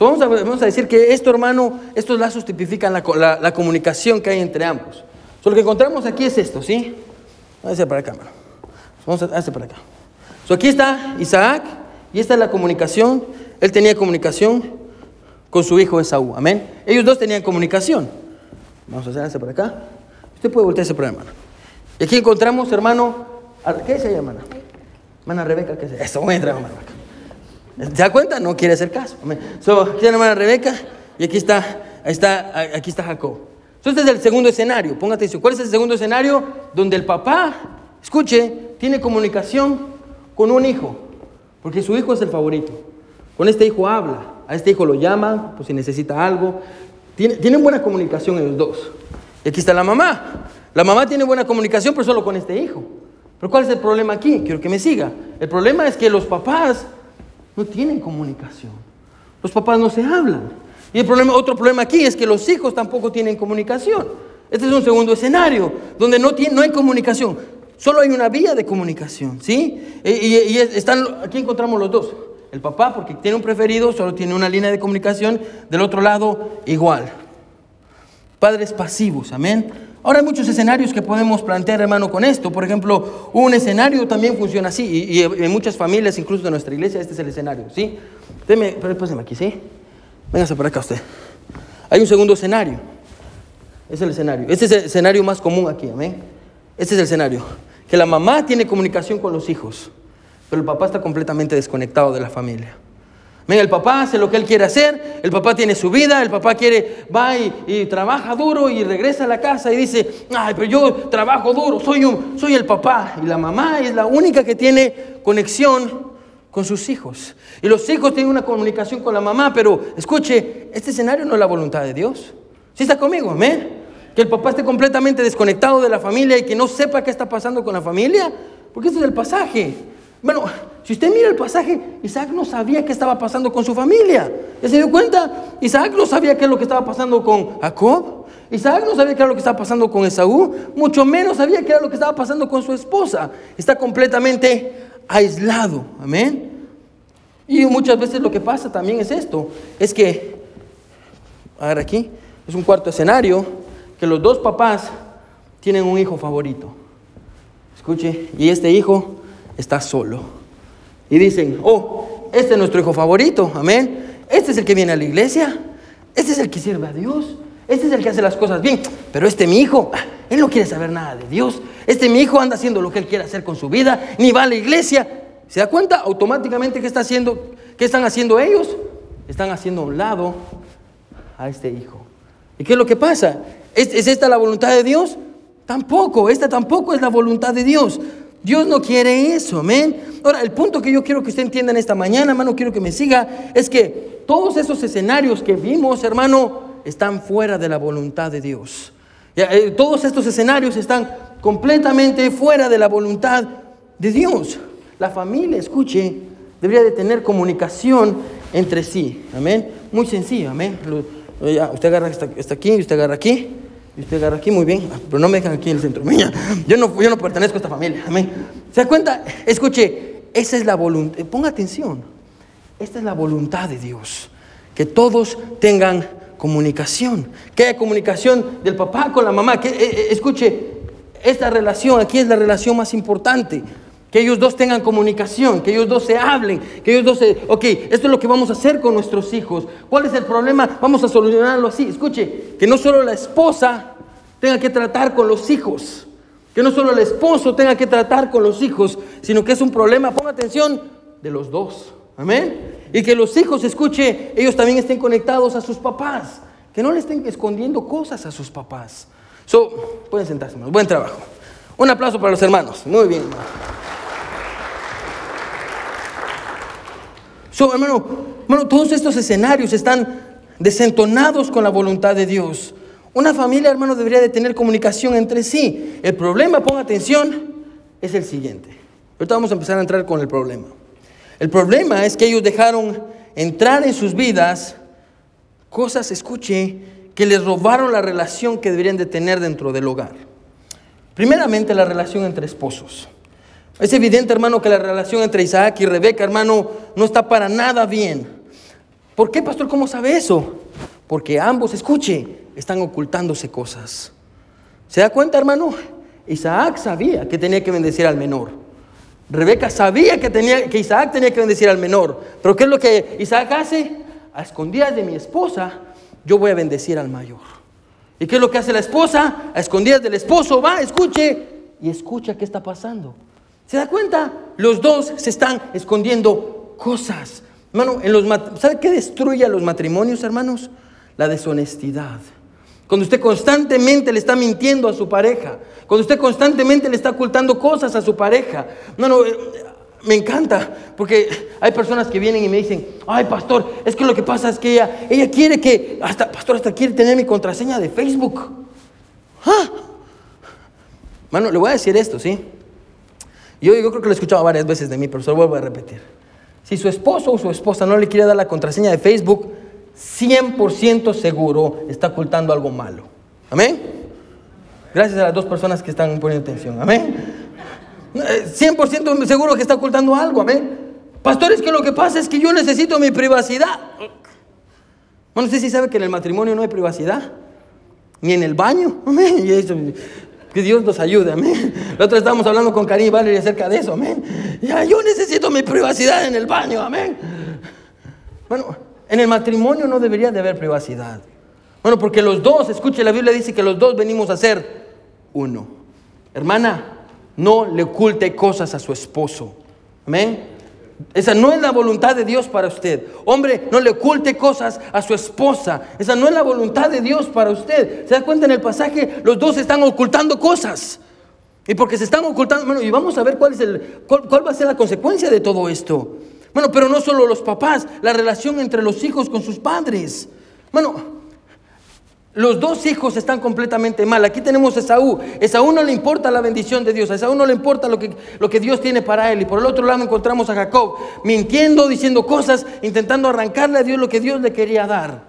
So, vamos, a, vamos, a, decir que esto, hermano, estos lazos tipifican la, la, comunicación que hay entre ambos. So, lo que encontramos aquí es esto, ¿sí? A para acá, hermano. Vamos a hacer para acá. So, aquí está Isaac y esta es la comunicación. Él tenía comunicación con su hijo Esaú, amén. Ellos dos tenían comunicación. Vamos a hacer este para acá. Usted puede voltearse por hermano. Y aquí encontramos, hermano, ¿qué es ella, hermana? Hermana Rebeca, ¿qué es Eso, voy a entrar, hermana ¿Se da cuenta? No quiere hacer caso. So, aquí está la hermana Rebeca y aquí está, está, aquí está Jacob. Entonces, este es el segundo escenario. Ponga atención. ¿Cuál es el segundo escenario? Donde el papá, escuche, tiene comunicación con un hijo. Porque su hijo es el favorito. Con este hijo habla. A este hijo lo llama, pues si necesita algo. tienen buena comunicación ellos dos. Y aquí está la mamá. La mamá tiene buena comunicación, pero solo con este hijo. Pero ¿cuál es el problema aquí? Quiero que me siga. El problema es que los papás no tienen comunicación. Los papás no se hablan. Y el problema, otro problema aquí es que los hijos tampoco tienen comunicación. Este es un segundo escenario donde no, tiene, no hay comunicación. Solo hay una vía de comunicación, ¿sí? Y, y, están, aquí encontramos los dos. El papá, porque tiene un preferido, solo tiene una línea de comunicación. Del otro lado, igual padres pasivos, amén. Ahora hay muchos escenarios que podemos plantear, hermano, con esto. Por ejemplo, un escenario también funciona así, y, en muchas familias, incluso de nuestra iglesia, este es el escenario, ¿sí? Deme, páseme aquí, ¿sí? Véngase para acá usted. Hay un segundo escenario. Es el escenario. Este es el escenario más común aquí, amén. Este es el escenario. Que la mamá tiene comunicación con los hijos, pero el papá está completamente desconectado de la familia el papá hace lo que él quiere hacer, el papá tiene su vida, el papá quiere, va y, trabaja duro y regresa a la casa y dice, ay, pero yo trabajo duro, soy, un, soy el papá. Y la mamá es la única que tiene conexión con sus hijos. Y los hijos tienen una comunicación con la mamá, pero escuche, este escenario no es la voluntad de Dios. ¿Sí está conmigo? Amén. Que el papá esté completamente desconectado de la familia y que no sepa qué está pasando con la familia. Porque este es el pasaje. Bueno, si usted mira el pasaje, Isaac no sabía qué estaba pasando con su familia. ¿Ya se dio cuenta? Isaac no sabía qué es lo que estaba pasando con Jacob. Isaac no sabía qué era lo que estaba pasando con Esaú. Mucho menos sabía qué era lo que estaba pasando con su esposa. Está completamente aislado. Amén. Y muchas veces lo que pasa también es esto. Es que, a ver aquí, es un cuarto escenario, que los dos papás tienen un hijo favorito. Escuche, y este hijo está solo. Y dicen, oh, este es nuestro hijo favorito, amén. Este es el que viene a la iglesia, este es el que sirve a Dios, este es el que hace las cosas bien. Pero este mi hijo, ah, él no quiere saber nada de Dios. Este mi hijo anda haciendo lo que él quiere hacer con su vida, ni va a la iglesia. ¿Se da cuenta automáticamente qué, está haciendo, qué están haciendo ellos? Están haciendo a un lado a este hijo. ¿Y qué es lo que pasa? ¿Es, esta la voluntad de Dios? Tampoco, esta tampoco es la voluntad de Dios. Dios no quiere eso, amén. Ahora, el punto que yo quiero que usted entienda en esta mañana, hermano, quiero que me siga, es que todos esos escenarios que vimos, hermano, están fuera de la voluntad de Dios. Eh, todos estos escenarios están completamente fuera de la voluntad de Dios. La familia, escuche, debería de tener comunicación entre sí. Amén. Muy sencillo, amén. usted agarra hasta, aquí, usted agarra aquí, y usted agarra aquí, muy bien. Pero no me dejan aquí en el centro. *laughs* Yo no, yo no pertenezco a esta familia. Amén. ¿Se da cuenta? Escuche, esa es la voluntad. Ponga atención. Esta es la voluntad de Dios. Que todos tengan comunicación. Que haya comunicación del papá con la mamá. Que, eh, eh, escuche, esta relación aquí es la relación más importante. Que ellos dos tengan comunicación, que ellos dos se hablen, que ellos dos se... Ok, esto es lo que vamos a hacer con nuestros hijos. ¿Cuál es el problema? Vamos a solucionarlo así. Escuche, que no solo la esposa tenga que tratar con los hijos, que no solo el esposo tenga que tratar con los hijos, sino que es un problema, ponga atención, de los dos. Amén. Y que los hijos, escuche, ellos también estén conectados a sus papás, que no le estén escondiendo cosas a sus papás. So, pueden sentarse, Buen trabajo. Un aplauso para los hermanos. Muy bien, hermano, hermano, todos estos escenarios están desentonados con la voluntad de Dios. Una familia, hermano, debería de tener comunicación entre sí. El problema, ponga atención, es el siguiente. Ahorita vamos a empezar a entrar con el problema. El problema es que ellos dejaron entrar en sus vidas cosas, escuche, que les robaron la relación que deberían de tener dentro del hogar. Primeramente la relación entre esposos. Es evidente, hermano, que la relación entre Isaac y Rebeca, hermano, no está para nada bien. ¿Por qué, pastor? ¿Cómo sabe eso? Porque ambos, escuche, están ocultándose cosas. ¿Se da cuenta, hermano? Isaac sabía que tenía que bendecir al menor. Rebeca sabía que, tenía, que Isaac tenía que bendecir al menor. Pero ¿qué es lo que Isaac hace? A escondidas de mi esposa, yo voy a bendecir al mayor. ¿Y qué es lo que hace la esposa? A escondidas del esposo, va, escuche y escucha qué está pasando. ¿Se da cuenta? Los dos se están escondiendo cosas. Hermano, en ¿sabe qué destruye a los matrimonios, hermanos? La deshonestidad. Cuando usted constantemente le está mintiendo a su pareja, cuando usted constantemente le está ocultando cosas a su pareja. No, no, eh, me encanta, porque hay personas que vienen y me dicen, ay pastor, es que lo que pasa es que ella, ella quiere que, hasta, pastor, hasta quiere tener mi contraseña de Facebook. ¿Ah? Mano, le voy a decir esto, ¿sí? Yo, yo creo que lo he escuchado varias veces de mí, pero se lo vuelvo a repetir. Si su esposo o su esposa no le quiere dar la contraseña de Facebook, 100% seguro está ocultando algo malo. Amén. Gracias a las dos personas que están poniendo atención. Amén. 100% seguro que está ocultando algo. Amén. Pastores, que lo que pasa es que yo necesito mi privacidad. Bueno, usted sí sabe que en el matrimonio no hay privacidad. Ni en el baño. Amén. Y que Dios nos ayude, amén. La otra estábamos hablando con Karim Valerie acerca de eso, amén. Ya, yo necesito mi privacidad en el baño, amén. Bueno, en el matrimonio no debería de haber privacidad. Bueno, porque los dos, escuche, la Biblia dice que los dos venimos a ser uno. Hermana, no le oculte cosas a su esposo. Amén. Esa no es la voluntad de Dios para usted. Hombre, no le oculte cosas a su esposa. Esa no es la voluntad de Dios para usted. ¿Se da cuenta en el pasaje? Los dos están ocultando cosas. Y porque se están ocultando, bueno, y vamos a ver cuál, es el, cuál, va a ser la consecuencia de todo esto. Bueno, pero no solo los papás, la relación entre los hijos con sus padres. Bueno, los dos hijos están completamente mal. Aquí tenemos a Esaú. Esaú no le importa la bendición de Dios. A Esaú no le importa lo que, lo que Dios tiene para él. Y por el otro lado encontramos a Jacob mintiendo, diciendo cosas, intentando arrancarle a Dios lo que Dios le quería dar.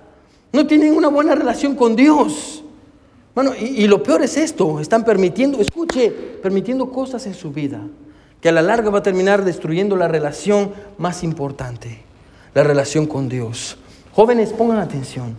No tienen una buena relación con Dios. Bueno, y, y lo peor es esto. Están permitiendo, escuche, permitiendo cosas en su vida que a la larga va a terminar destruyendo la relación más importante, la relación con Dios. Jóvenes, pongan atención.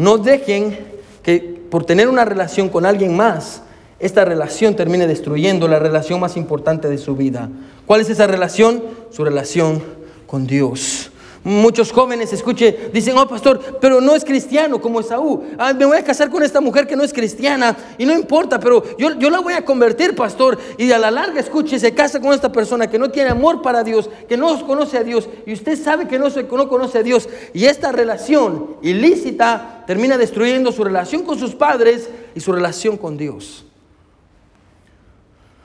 No dejen que por tener una relación con alguien más, esta relación termine destruyendo la relación más importante de su vida. ¿Cuál es esa relación? Su relación con Dios. Muchos jóvenes, escuche, dicen, oh pastor, pero no es cristiano como Esaú. Ah, me voy a casar con esta mujer que no es cristiana y no importa, pero yo, yo la voy a convertir, pastor. Y a la larga, escuche, se casa con esta persona que no tiene amor para Dios, que no conoce a Dios y usted sabe que no, no conoce a Dios. Y esta relación ilícita termina destruyendo su relación con sus padres y su relación con Dios.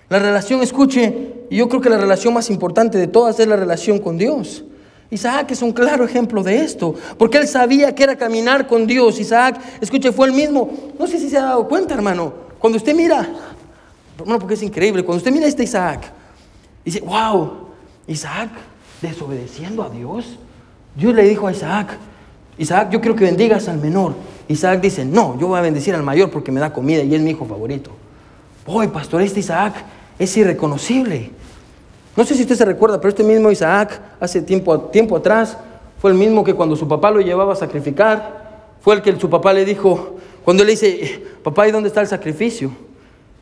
La relación, escuche, y yo creo que la relación más importante de todas es la relación con Dios. Isaac es un claro ejemplo de esto, porque él sabía que era caminar con Dios. Isaac, escuche, fue el mismo. No sé si se ha dado cuenta, hermano. Cuando usted mira, bueno, porque es increíble, cuando usted mira a este Isaac, dice, wow, Isaac desobedeciendo a Dios. Dios le dijo a Isaac, Isaac, yo quiero que bendigas al menor. Isaac dice, no, yo voy a bendecir al mayor porque me da comida y es mi hijo favorito. Hoy, pastor, este Isaac es irreconocible. No sé si usted se recuerda, pero este mismo Isaac, hace tiempo, tiempo atrás, fue el mismo que cuando su papá lo llevaba a sacrificar, fue el que su papá le dijo, cuando él le dice, papá, ¿y dónde está el sacrificio?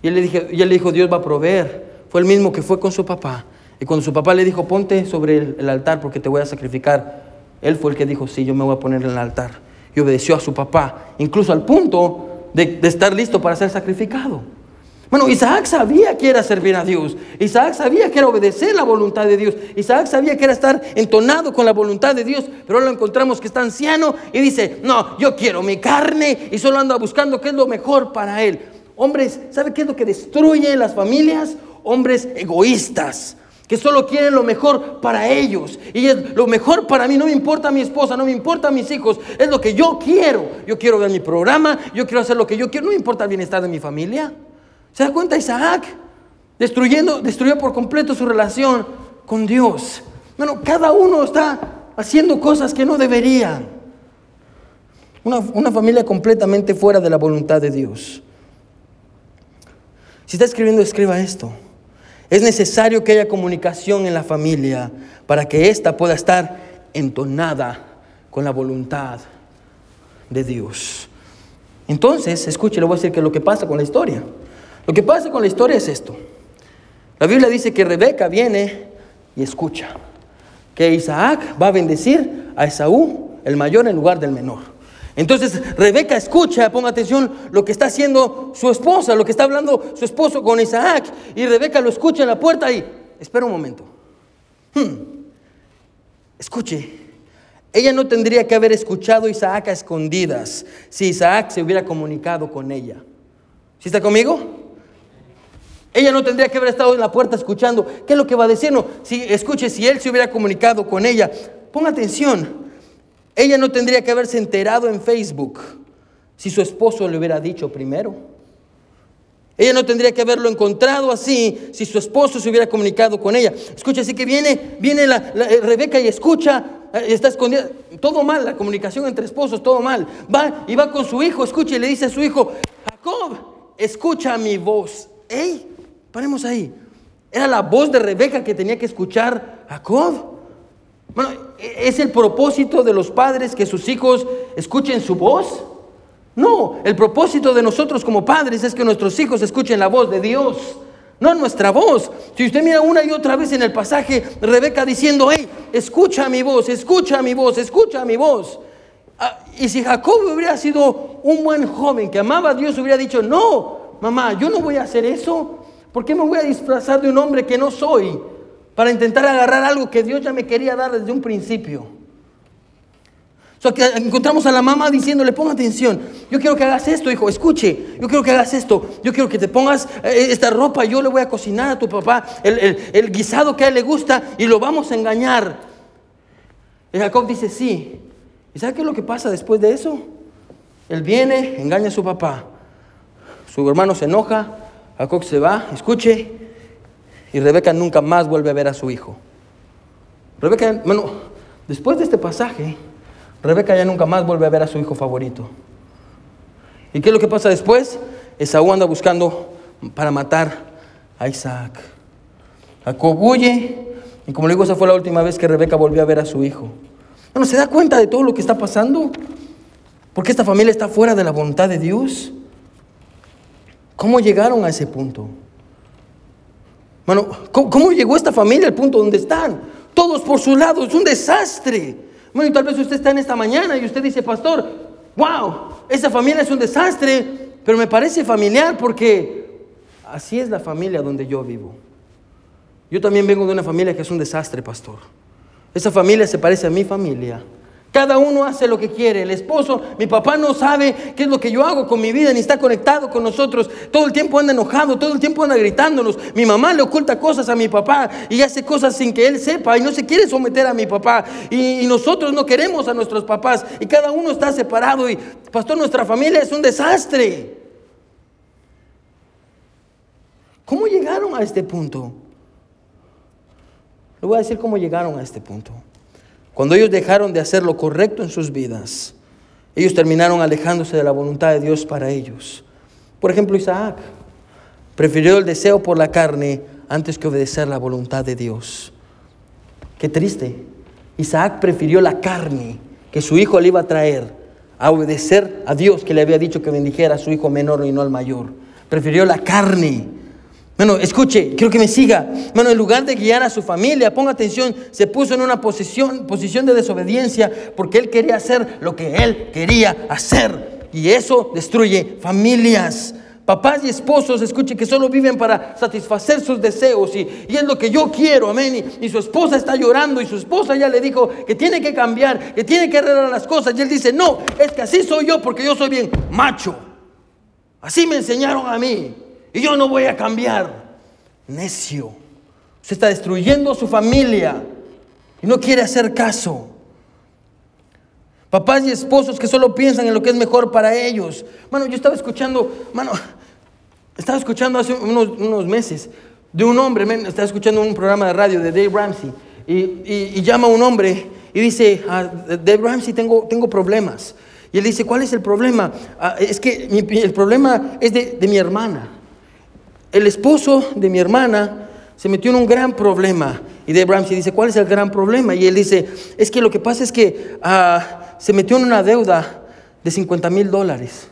Y él, le dije, y él le dijo, Dios va a proveer. Fue el mismo que fue con su papá. Y cuando su papá le dijo, ponte sobre el, el altar porque te voy a sacrificar, él fue el que dijo, sí, yo me voy a poner en el altar. Y obedeció a su papá, incluso al punto de, de estar listo para ser sacrificado. Bueno, Isaac sabía que era servir a Dios. Isaac sabía que era obedecer la voluntad de Dios. Isaac sabía que era estar entonado con la voluntad de Dios. Pero ahora lo encontramos que está anciano y dice, no, yo quiero mi carne y solo anda buscando qué es lo mejor para él. Hombres, ¿sabe qué es lo que destruye las familias? Hombres egoístas que solo quieren lo mejor para ellos. Y es lo mejor para mí, no me importa mi esposa, no me importa mis hijos, es lo que yo quiero. Yo quiero ver mi programa, yo quiero hacer lo que yo quiero, no me importa el bienestar de mi familia. ¿Se da cuenta Isaac? Destruyendo, destruyó por completo su relación con Dios. Bueno, cada uno está haciendo cosas que no deberían. Una, una, familia completamente fuera de la voluntad de Dios. Si está escribiendo, escriba esto. Es necesario que haya comunicación en la familia para que ésta pueda estar entonada con la voluntad de Dios. Entonces, escuche, voy a decir que lo que pasa con la historia. Lo que pasa con la historia es esto. La Biblia dice que Rebeca viene y escucha que Isaac va a bendecir a Esaú, el mayor, en lugar del menor. Entonces Rebeca escucha, ponga atención, lo que está haciendo su esposa, lo que está hablando su esposo con Isaac. Y Rebeca lo escucha en la puerta y, espera un momento. Hmm. Escuche, ella no tendría que haber escuchado a Isaac a escondidas si Isaac se hubiera comunicado con ella. ¿Sí está conmigo? Ella no tendría que haber estado en la puerta escuchando. ¿Qué es lo que va a decir? No, si escuche, si él se hubiera comunicado con ella, ponga atención. Ella no tendría que haberse enterado en Facebook si su esposo le hubiera dicho primero. Ella no tendría que haberlo encontrado así si su esposo se hubiera comunicado con ella. Escucha, así que viene, viene la, eh, Rebeca y escucha, eh, está escondida, todo mal, la comunicación entre esposos, todo mal. Va y va con su hijo, escucha y le dice a su hijo, Jacob, escucha mi voz. ¡Ey! Paremos ahí. Era la voz de Rebeca que tenía que escuchar Jacob. Bueno, ¿e-, ¿es el propósito de los padres que sus hijos escuchen su voz? No, el propósito de nosotros como padres es que nuestros hijos escuchen la voz de Dios, no nuestra voz. Si usted mira una y otra vez en el pasaje, Rebeca diciendo, hey, escucha mi voz, escucha mi voz, escucha mi voz. Ah, y si Jacob hubiera sido un buen joven que amaba a Dios, hubiera dicho, no, mamá, yo no voy a hacer eso. ¿Por qué me voy a disfrazar de un hombre que no soy para intentar agarrar algo que Dios ya me quería dar desde un principio? So, que encontramos a la mamá diciéndole, ponga atención, yo quiero que hagas esto, hijo, escuche, yo quiero que hagas esto, yo quiero que te pongas eh, esta ropa, yo le voy a cocinar a tu papá el, el, el guisado que a él le gusta y lo vamos a engañar. Y Jacob dice, sí. ¿Y sabe qué es lo que pasa después de eso? Él viene, engaña a su papá. Su hermano se enoja, Jacob se va, escuche, y Rebeca nunca más vuelve a ver a su hijo. Rebeca, bueno, después de este pasaje, Rebeca ya nunca más vuelve a ver a su hijo favorito. ¿Y qué es lo que pasa después? Esaú anda buscando para matar a Isaac. Jacob huye, y como le digo, esa fue la última vez que Rebeca volvió a ver a su hijo. Bueno, ¿se da cuenta de todo lo que está pasando? Porque esta familia está fuera de la voluntad de Dios. ¿Cómo llegaron a ese punto? Bueno, ¿cómo, llegó esta familia al punto donde están? Todos por su lado, es un desastre. Bueno, y tal vez usted está en esta mañana y usted dice, pastor, wow, esa familia es un desastre, pero me parece familiar porque así es la familia donde yo vivo. Yo también vengo de una familia que es un desastre, pastor. Esa familia se parece a mi familia. Cada uno hace lo que quiere. El esposo, mi papá no sabe qué es lo que yo hago con mi vida, ni está conectado con nosotros. Todo el tiempo anda enojado, todo el tiempo anda gritándonos. Mi mamá le oculta cosas a mi papá y hace cosas sin que él sepa y no se quiere someter a mi papá. Y, nosotros no queremos a nuestros papás y cada uno está separado. Y, pastor, nuestra familia es un desastre. ¿Cómo llegaron a este punto? Le voy a decir cómo llegaron a este punto. Cuando ellos dejaron de hacer lo correcto en sus vidas, ellos terminaron alejándose de la voluntad de Dios para ellos. Por ejemplo, Isaac prefirió el deseo por la carne antes que obedecer la voluntad de Dios. Qué triste. Isaac prefirió la carne que su hijo le iba a traer a obedecer a Dios que le había dicho que bendijera a su hijo menor y no al mayor. Prefirió la carne bueno, escuche, quiero que me siga. Bueno, en lugar de guiar a su familia, ponga atención, se puso en una posición, posición de desobediencia porque él quería hacer lo que él quería hacer. Y eso destruye familias. Papás y esposos, escuche, que solo viven para satisfacer sus deseos y, y es lo que yo quiero, amén. Y, y, su esposa está llorando y su esposa ya le dijo que tiene que cambiar, que tiene que arreglar las cosas. Y él dice, no, es que así soy yo porque yo soy bien macho. Así me enseñaron a mí. Y yo no voy a cambiar. Necio. Se está destruyendo su familia y no quiere hacer caso. Papás y esposos que solo piensan en lo que es mejor para ellos. Mano, yo estaba escuchando, mano, estaba escuchando hace unos, meses de un hombre, estaba escuchando un programa de radio de Dave Ramsey y, llama a un hombre y dice, ah, Dave Ramsey, tengo, tengo problemas. Y él dice, ¿cuál es el problema? Ah, es que el problema es de, de mi hermana el esposo de mi hermana se metió en un gran problema. Y Dave Ramsey dice, ¿cuál es el gran problema? Y él dice, es que lo que pasa es que ah, se metió en una deuda de 50 mil dólares.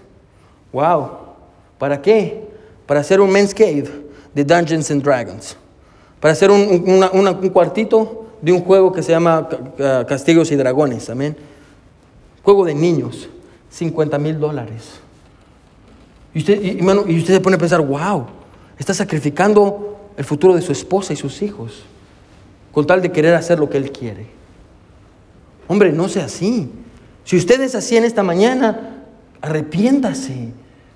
Wow. ¿Para qué? Para hacer un men's cave de Dungeons and Dragons. Para hacer un, un cuartito de un juego que se llama Castigos y Dragones. Amén. Juego de niños. 50 mil dólares. Y usted, y, y usted se pone a pensar, wow. Está sacrificando el futuro de su esposa y sus hijos con tal de querer hacer lo que él quiere. Hombre, no sea así. Si usted es así en esta mañana, arrepiéntase. Eh,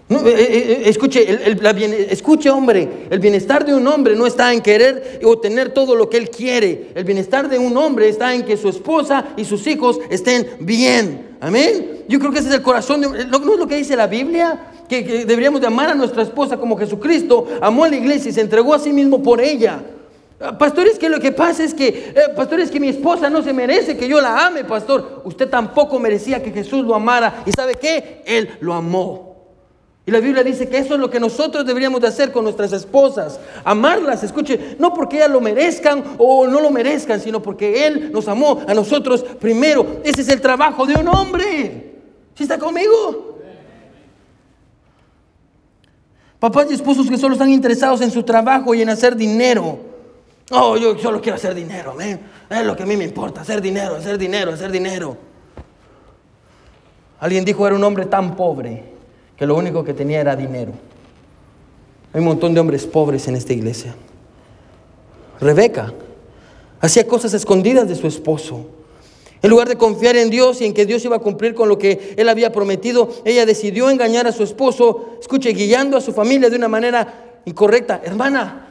eh, eh, escuche, escuche, hombre, el bienestar de un hombre no está en querer o tener todo lo que él quiere. El bienestar de un hombre está en que su esposa y sus hijos estén bien. Amén. Yo creo que ese es el corazón de... ¿No es lo que dice la Biblia? Que, deberíamos de amar a nuestra esposa como Jesucristo amó a la iglesia y se entregó a sí mismo por ella. Ah, pastor, es que lo que pasa es que, eh, pastor, es que mi esposa no se merece que yo la ame, pastor. Usted tampoco merecía que Jesús lo amara. ¿Y sabe qué? Él lo amó. Y la Biblia dice que eso es lo que nosotros deberíamos de hacer con nuestras esposas. Amarlas, escuche, no porque ellas lo merezcan o no lo merezcan, sino porque Él nos amó a nosotros primero. Ese es el trabajo de un hombre. ¿Sí está conmigo? Papás y esposos que solo están interesados en su trabajo y en hacer dinero. Oh, yo solo quiero hacer dinero, Es lo que a mí me importa, hacer dinero, hacer dinero, hacer dinero. Alguien dijo era un hombre tan pobre que lo único que tenía era dinero. Hay un montón de hombres pobres en esta iglesia. Rebeca hacía cosas escondidas de su esposo. En lugar de confiar en Dios y en que Dios iba a cumplir con lo que él había prometido, ella decidió engañar a su esposo, escuche, guiando a su familia de una manera incorrecta. Hermana,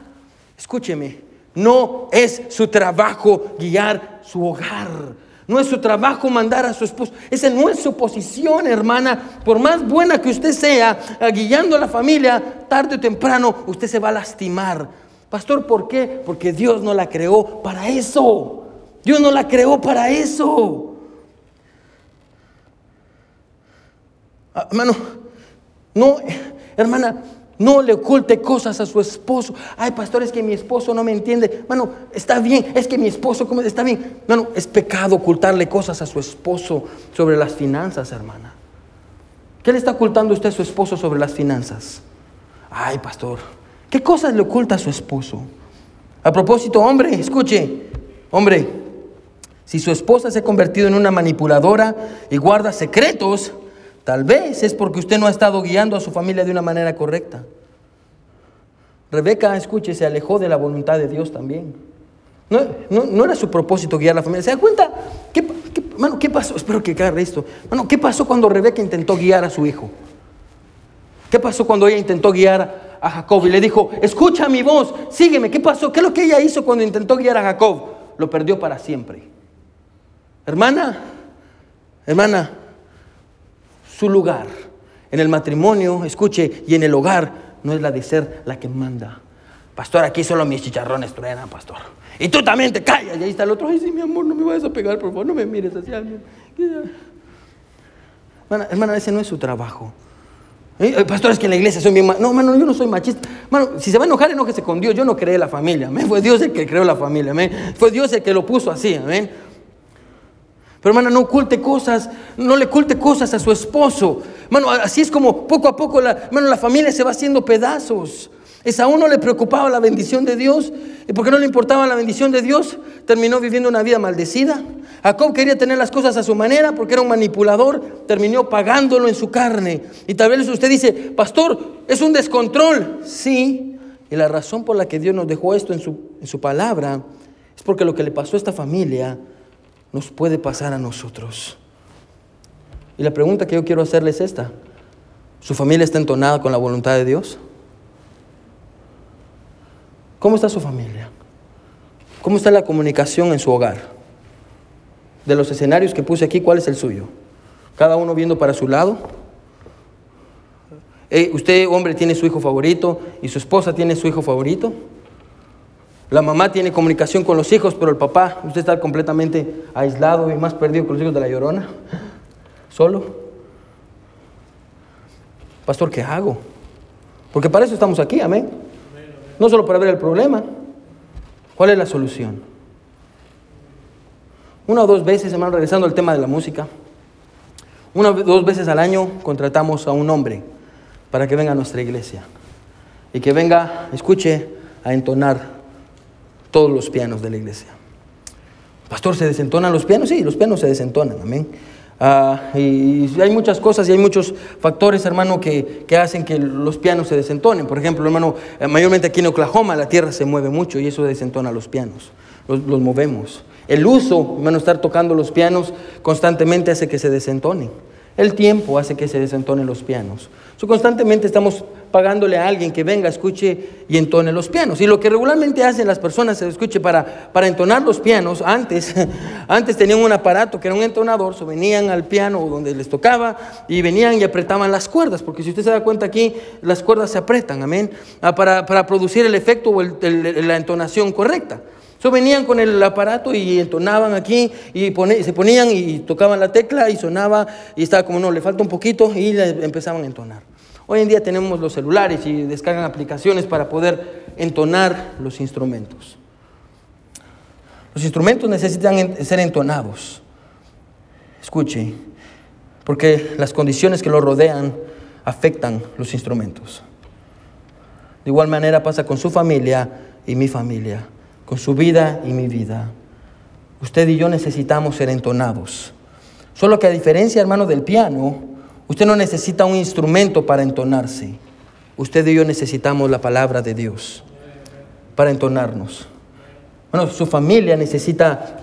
escúcheme, no es su trabajo guiar su hogar. No es su trabajo mandar a su esposo. Esa no es su posición, hermana. Por más buena que usted sea, ah, guiando a la familia, tarde o temprano usted se va a lastimar. Pastor, ¿por qué? Porque Dios no la creó para eso. Dios no la creó para eso. Ah, hermano, no, hermana, no le oculte cosas a su esposo. Ay, pastor, es que mi esposo no me entiende. Bueno, está bien, es que mi esposo, ¿cómo está bien? Bueno, es pecado ocultarle cosas a su esposo sobre las finanzas, hermana. ¿Qué le está ocultando usted a su esposo sobre las finanzas? Ay, pastor, ¿qué cosas le oculta a su esposo? A propósito, hombre, escuche, hombre, si su esposa se ha convertido en una manipuladora y guarda secretos, Tal vez es porque usted no ha estado guiando a su familia de una manera correcta. Rebeca, escuche, se alejó de la voluntad de Dios también. No, era su propósito guiar a la familia. ¿Se da cuenta? ¿Qué, mano, ¿qué pasó? Espero que agarre esto. Mano, ¿qué pasó cuando Rebeca intentó guiar a su hijo? ¿Qué pasó cuando ella intentó guiar a Jacob y le dijo, escucha mi voz, sígueme? ¿Qué pasó? ¿Qué es lo que ella hizo cuando intentó guiar a Jacob? Lo perdió para siempre. Hermana, hermana, su lugar en el matrimonio, escuche, y en el hogar no es la de ser la que manda. Pastor, aquí solo mis chicharrones truenan, pastor. Y tú también te callas. Y ahí está el otro. Ay, sí, mi amor, no me vayas a pegar, por favor, no me mires así. Hermana, hermana, ese no es su trabajo. ¿Eh? Pastor, es que en la iglesia soy bien No, hermano, yo no soy machista. Mano, si se va a enojar, enójese con Dios. Yo no creé la familia. Fue Dios el que creó la familia. Fue Dios el que lo puso así. Amén. Pero hermana, no oculte cosas, no le oculte cosas a su esposo. Hermano, así es como poco a poco la, la familia se va haciendo pedazos. a uno le preocupaba la bendición de Dios. ¿Y porque no le importaba la bendición de Dios? Terminó viviendo una vida maldecida. Jacob quería tener las cosas a su manera porque era un manipulador. Terminó pagándolo en su carne. Y tal vez usted dice, pastor, es un descontrol. Sí. Y la razón por la que Dios nos dejó esto en su, en su palabra es porque lo que le pasó a esta familia nos puede pasar a nosotros. Y la pregunta que yo quiero hacerle es esta. ¿Su familia está entonada con la voluntad de Dios? ¿Cómo está su familia? ¿Cómo está la comunicación en su hogar? De los escenarios que puse aquí, ¿cuál es el suyo? Cada uno viendo para su lado. Eh, usted, hombre, tiene su hijo favorito y su esposa tiene su hijo favorito. La mamá tiene comunicación con los hijos, pero el papá, usted está completamente aislado y más perdido que los hijos de la llorona. Solo. Pastor, ¿qué hago? Porque para eso estamos aquí, amén. No solo para ver el problema. ¿Cuál es la solución? Una o dos veces, hermano, regresando al tema de la música. Una o dos veces al año contratamos a un hombre para que venga a nuestra iglesia y que venga, escuche, a entonar todos los pianos de la iglesia. Pastor, ¿se desentonan los pianos? Sí, los pianos se desentonan, amén. Ah, y hay muchas cosas y hay muchos factores, hermano, que, que, hacen que los pianos se desentonen. Por ejemplo, hermano, eh, mayormente aquí en Oklahoma la tierra se mueve mucho y eso desentona los pianos. Los, movemos. El uso, hermano, estar tocando los pianos constantemente hace que se desentonen. El tiempo hace que se desentonen los pianos. Constantemente estamos pagándole a alguien que venga, escuche y entone los pianos. Y lo que regularmente hacen las personas, escuche, para, para entonar los pianos, antes, *laughs* antes tenían un aparato que era un entonador, so venían al piano donde les tocaba y venían y apretaban las cuerdas, porque si usted se da cuenta aquí, las cuerdas se apretan, amén, ah, para, para producir el efecto o la entonación correcta. So venían con el aparato y entonaban aquí y se ponían y tocaban la tecla y sonaba y estaba como no, le falta un poquito y empezaban a entonar. Hoy en día tenemos los celulares y descargan aplicaciones para poder entonar los instrumentos. Los instrumentos necesitan ser entonados. Escuche, porque las condiciones que los rodean afectan los instrumentos. De igual manera pasa con su familia y mi familia con su vida y mi vida. Usted y yo necesitamos ser entonados. Solo que a diferencia, hermano, del piano, usted no necesita un instrumento para entonarse. Usted y yo necesitamos la palabra de Dios para entonarnos. Bueno, su familia necesita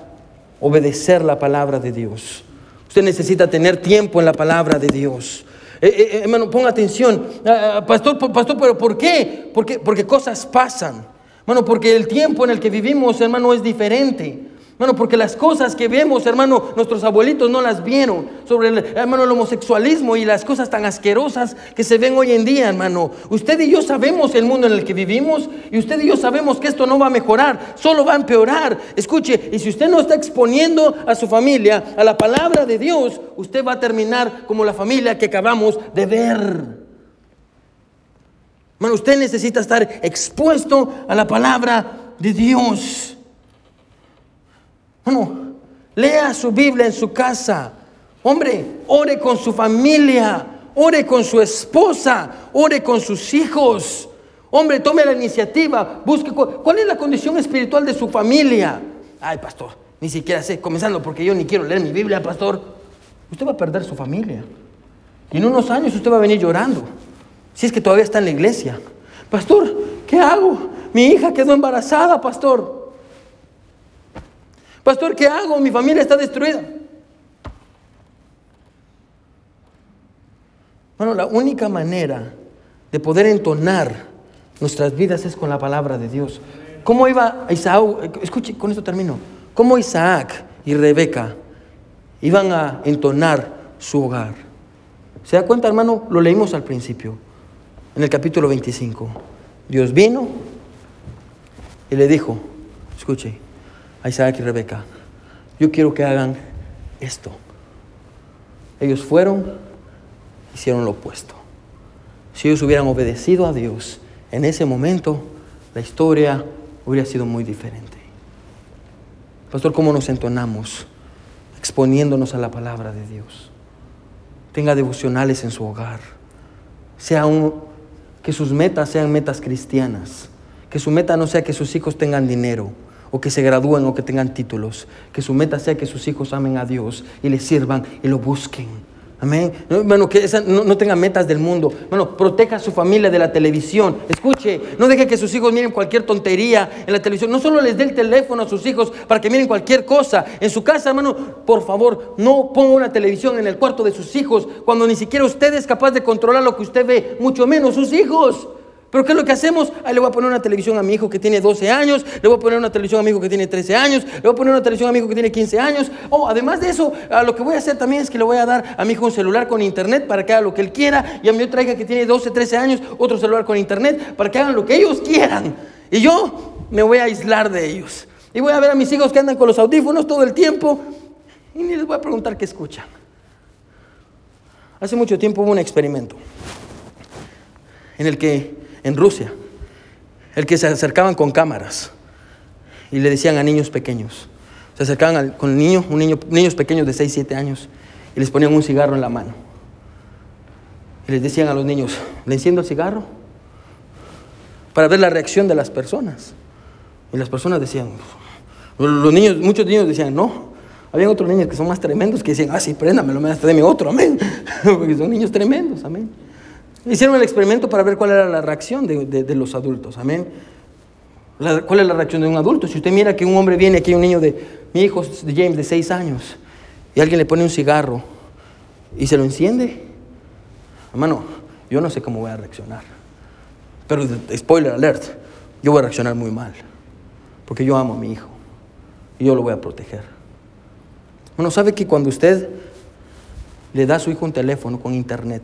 obedecer la palabra de Dios. Usted necesita tener tiempo en la palabra de Dios. Eh, eh, eh, hermano, ponga atención. Ah, ah, pastor, pastor, pero ¿por qué? Porque, cosas pasan. Bueno, porque el tiempo en el que vivimos, hermano, es diferente. Hermano, porque las cosas que vemos, hermano, nuestros abuelitos no las vieron sobre el, hermano, el homosexualismo y las cosas tan asquerosas que se ven hoy en día, hermano. Usted y yo sabemos el mundo en el que vivimos y usted y yo sabemos que esto no va a mejorar, solo va a empeorar. Escuche, y si usted no está exponiendo a su familia a la palabra de Dios, usted va a terminar como la familia que acabamos de ver. Hermano, usted necesita estar expuesto a la palabra de Dios. Bueno, lea su Biblia en su casa. Hombre, ore con su familia, ore con su esposa, ore con sus hijos. Hombre, tome la iniciativa, busque cuál es la condición espiritual de su familia. Ay, pastor, ni siquiera sé, comenzando porque yo ni quiero leer mi Biblia, pastor. Usted va a perder su familia. Y en unos años usted va a venir llorando. Si es que todavía está en la iglesia. Pastor, ¿qué hago? Mi hija quedó embarazada, pastor. Pastor, ¿qué hago? Mi familia está destruida. Bueno, la única manera de poder entonar nuestras vidas es con la palabra de Dios. ¿Cómo iba Isaac? Escuche, con esto termino. ¿Cómo Isaac y Rebeca iban a entonar su hogar? ¿Se da cuenta, hermano? Lo leímos al principio, en el capítulo 25. Dios vino y le dijo, escuche, Isaac y Rebeca, yo quiero que hagan esto. Ellos fueron, hicieron lo opuesto. Si ellos hubieran obedecido a Dios en ese momento, la historia hubiera sido muy diferente. Pastor, ¿cómo nos entonamos exponiéndonos a la palabra de Dios? Tenga devocionales en su hogar. Sea un, que sus metas sean metas cristianas. Que su meta no sea que sus hijos tengan dinero o que se gradúen o que tengan títulos. Que su meta sea que sus hijos amen a Dios y le sirvan y lo busquen. Amén. Bueno, que no, no, tenga metas del mundo. Bueno, proteja a su familia de la televisión. Escuche, no deje que sus hijos miren cualquier tontería en la televisión. No solo les dé el teléfono a sus hijos para que miren cualquier cosa. En su casa, hermano, por favor, no ponga una televisión en el cuarto de sus hijos cuando ni siquiera usted es capaz de controlar lo que usted ve, mucho menos sus hijos. Pero ¿qué es lo que hacemos? Ahí le voy a poner una televisión a mi hijo que tiene 12 años, le voy a poner una televisión a mi hijo que tiene 13 años, le voy a poner una televisión a mi hijo que tiene 15 años. Oh, además de eso, lo que voy a hacer también es que le voy a dar a mi hijo un celular con internet para que haga lo que él quiera y a mi otra hija que tiene 12, 13 años, otro celular con internet para que hagan lo que ellos quieran. Y yo me voy a aislar de ellos. Y voy a ver a mis hijos que andan con los audífonos todo el tiempo y ni les voy a preguntar qué escuchan. Hace mucho tiempo hubo un experimento en el que en Rusia, el que se acercaban con cámaras y le decían a niños pequeños, se acercaban con niños, un niño, niños pequeños de 6, 7 años y les ponían un cigarro en la mano. Y les decían a los niños, ¿le enciendo el cigarro? Para ver la reacción de las personas. Y las personas decían, los niños, muchos niños decían, no. Habían otros niños que son más tremendos que decían, ah, sí, préndamelo, me mi otro, amén. *laughs* Porque son niños tremendos, amén. Hicieron el experimento para ver cuál era la reacción de, los adultos. Amén. ¿Cuál es la reacción de un adulto? Si usted mira que un hombre viene aquí, un niño de mi hijo de James de 6 años, y alguien le pone un cigarro y se lo enciende, hermano, yo no sé cómo voy a reaccionar. Pero, spoiler alert, yo voy a reaccionar muy mal. Porque yo amo a mi hijo y yo lo voy a proteger. Bueno, ¿sabe que cuando usted le da a su hijo un teléfono con internet,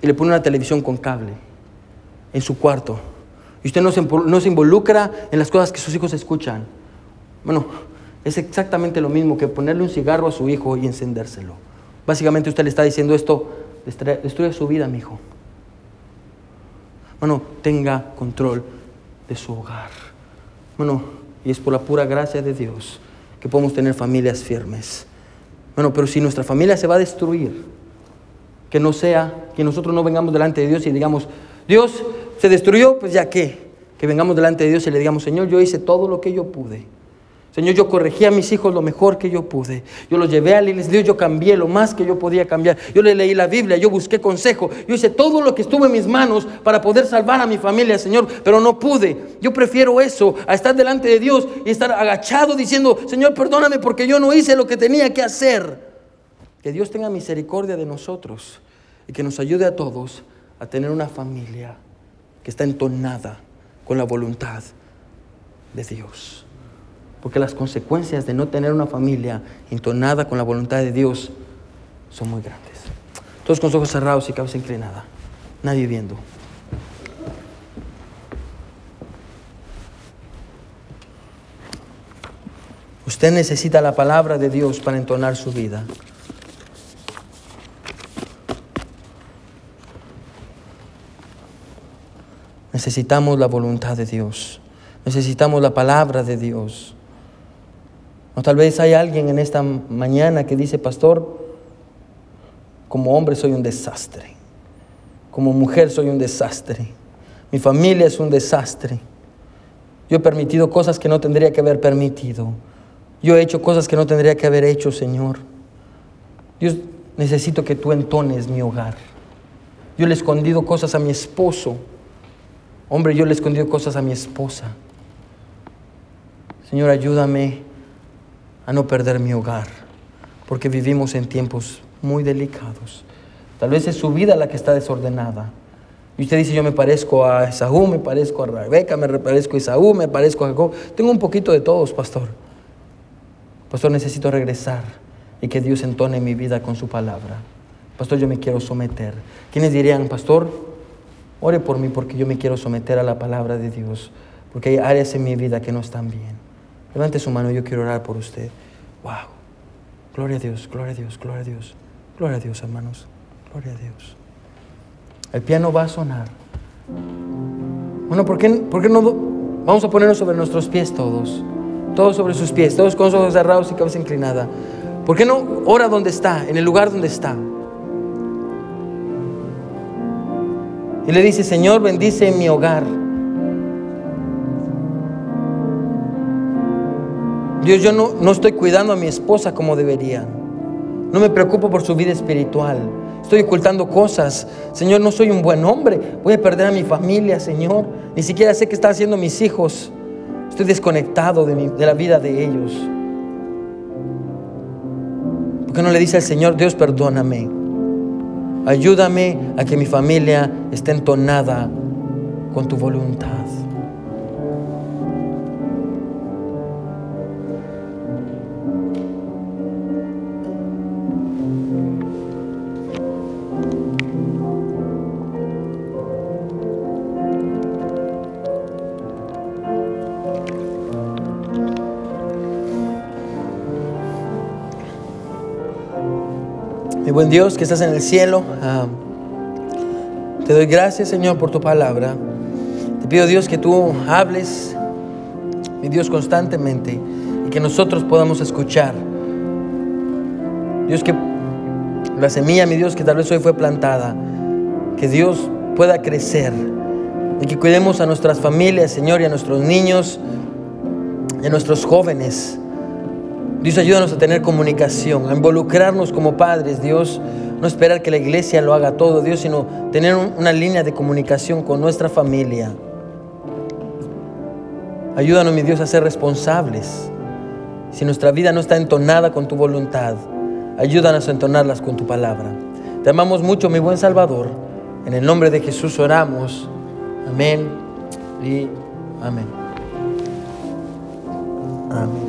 y le pone una televisión con cable en su cuarto y usted no se, involucra en las cosas que sus hijos escuchan, bueno, es exactamente lo mismo que ponerle un cigarro a su hijo y encendérselo. Básicamente usted le está diciendo esto, destruye su vida, mi hijo. Bueno, tenga control de su hogar. Bueno, y es por la pura gracia de Dios que podemos tener familias firmes. Bueno, pero si nuestra familia se va a destruir, que no sea que nosotros no vengamos delante de Dios y digamos, Dios se destruyó, pues ya qué, que vengamos delante de Dios y le digamos, Señor, yo hice todo lo que yo pude. Señor, yo corregí a mis hijos lo mejor que yo pude. Yo los llevé a iglesia, Dios, yo cambié lo más que yo podía cambiar. Yo le leí la Biblia, yo busqué consejo. Yo hice todo lo que estuvo en mis manos para poder salvar a mi familia, Señor, pero no pude. Yo prefiero eso a estar delante de Dios y estar agachado diciendo, Señor, perdóname porque yo no hice lo que tenía que hacer. Que Dios tenga misericordia de nosotros y que nos ayude a todos a tener una familia que está entonada con la voluntad de Dios. Porque las consecuencias de no tener una familia entonada con la voluntad de Dios son muy grandes. Todos con los ojos cerrados y cabeza inclinada. Nadie viendo. Usted necesita la palabra de Dios para entonar su vida. Necesitamos la voluntad de Dios. Necesitamos la palabra de Dios. O tal vez hay alguien en esta mañana que dice, pastor, como hombre soy un desastre. Como mujer soy un desastre. Mi familia es un desastre. Yo he permitido cosas que no tendría que haber permitido. Yo he hecho cosas que no tendría que haber hecho, Señor. Dios, necesito que tú entones mi hogar. Yo le he escondido cosas a mi esposo. Hombre, yo le he escondido cosas a mi esposa. Señor, ayúdame a no perder mi hogar, porque vivimos en tiempos muy delicados. Tal vez es su vida la que está desordenada. Y usted dice, yo me parezco a Esaú, me parezco a Rebeca, me parezco a Esaú, me parezco a Jacob. Tengo un poquito de todos, pastor. Pastor, necesito regresar y que Dios entone mi vida con su palabra. Pastor, yo me quiero someter. ¿Quiénes dirían, pastor, ore por mí porque yo me quiero someter a la palabra de Dios? Porque hay áreas en mi vida que no están bien. Levante su mano, yo quiero orar por usted. Wow. Gloria a Dios, gloria a Dios, gloria a Dios. Gloria a Dios, hermanos. Gloria a Dios. El piano va a sonar. Bueno, ¿por qué, por qué no vamos a ponernos sobre nuestros pies todos? todos sobre sus pies, todos con los ojos cerrados y cabeza inclinada. ¿Por qué no ora donde está, en el lugar donde está? Y le dice, Señor, bendice mi hogar. Dios, yo no, no estoy cuidando a mi esposa como debería. No me preocupo por su vida espiritual. Estoy ocultando cosas. Señor, no soy un buen hombre. Voy a perder a mi familia, Señor. Ni siquiera sé qué están haciendo mis hijos. Estoy desconectado de, la vida de ellos. ¿Por qué no le dice al Señor, Dios perdóname? Ayúdame a que mi familia esté entonada con tu voluntad. Buen Dios que estás en el cielo, ah, te doy gracias Señor por tu palabra. Te pido Dios que tú hables, mi Dios, constantemente y que nosotros podamos escuchar. Dios que la semilla, mi Dios, que tal vez hoy fue plantada, que Dios pueda crecer y que cuidemos a nuestras familias, Señor, y a nuestros niños y a nuestros jóvenes. Dios, ayúdanos a tener comunicación, a involucrarnos como padres, Dios. No esperar que la iglesia lo haga todo, Dios, sino tener una línea de comunicación con nuestra familia. Ayúdanos, mi Dios, a ser responsables. Si nuestra vida no está entonada con tu voluntad, ayúdanos a entonarlas con tu palabra. Te amamos mucho, mi buen Salvador. En el nombre de Jesús oramos. Amén y amén. Amén.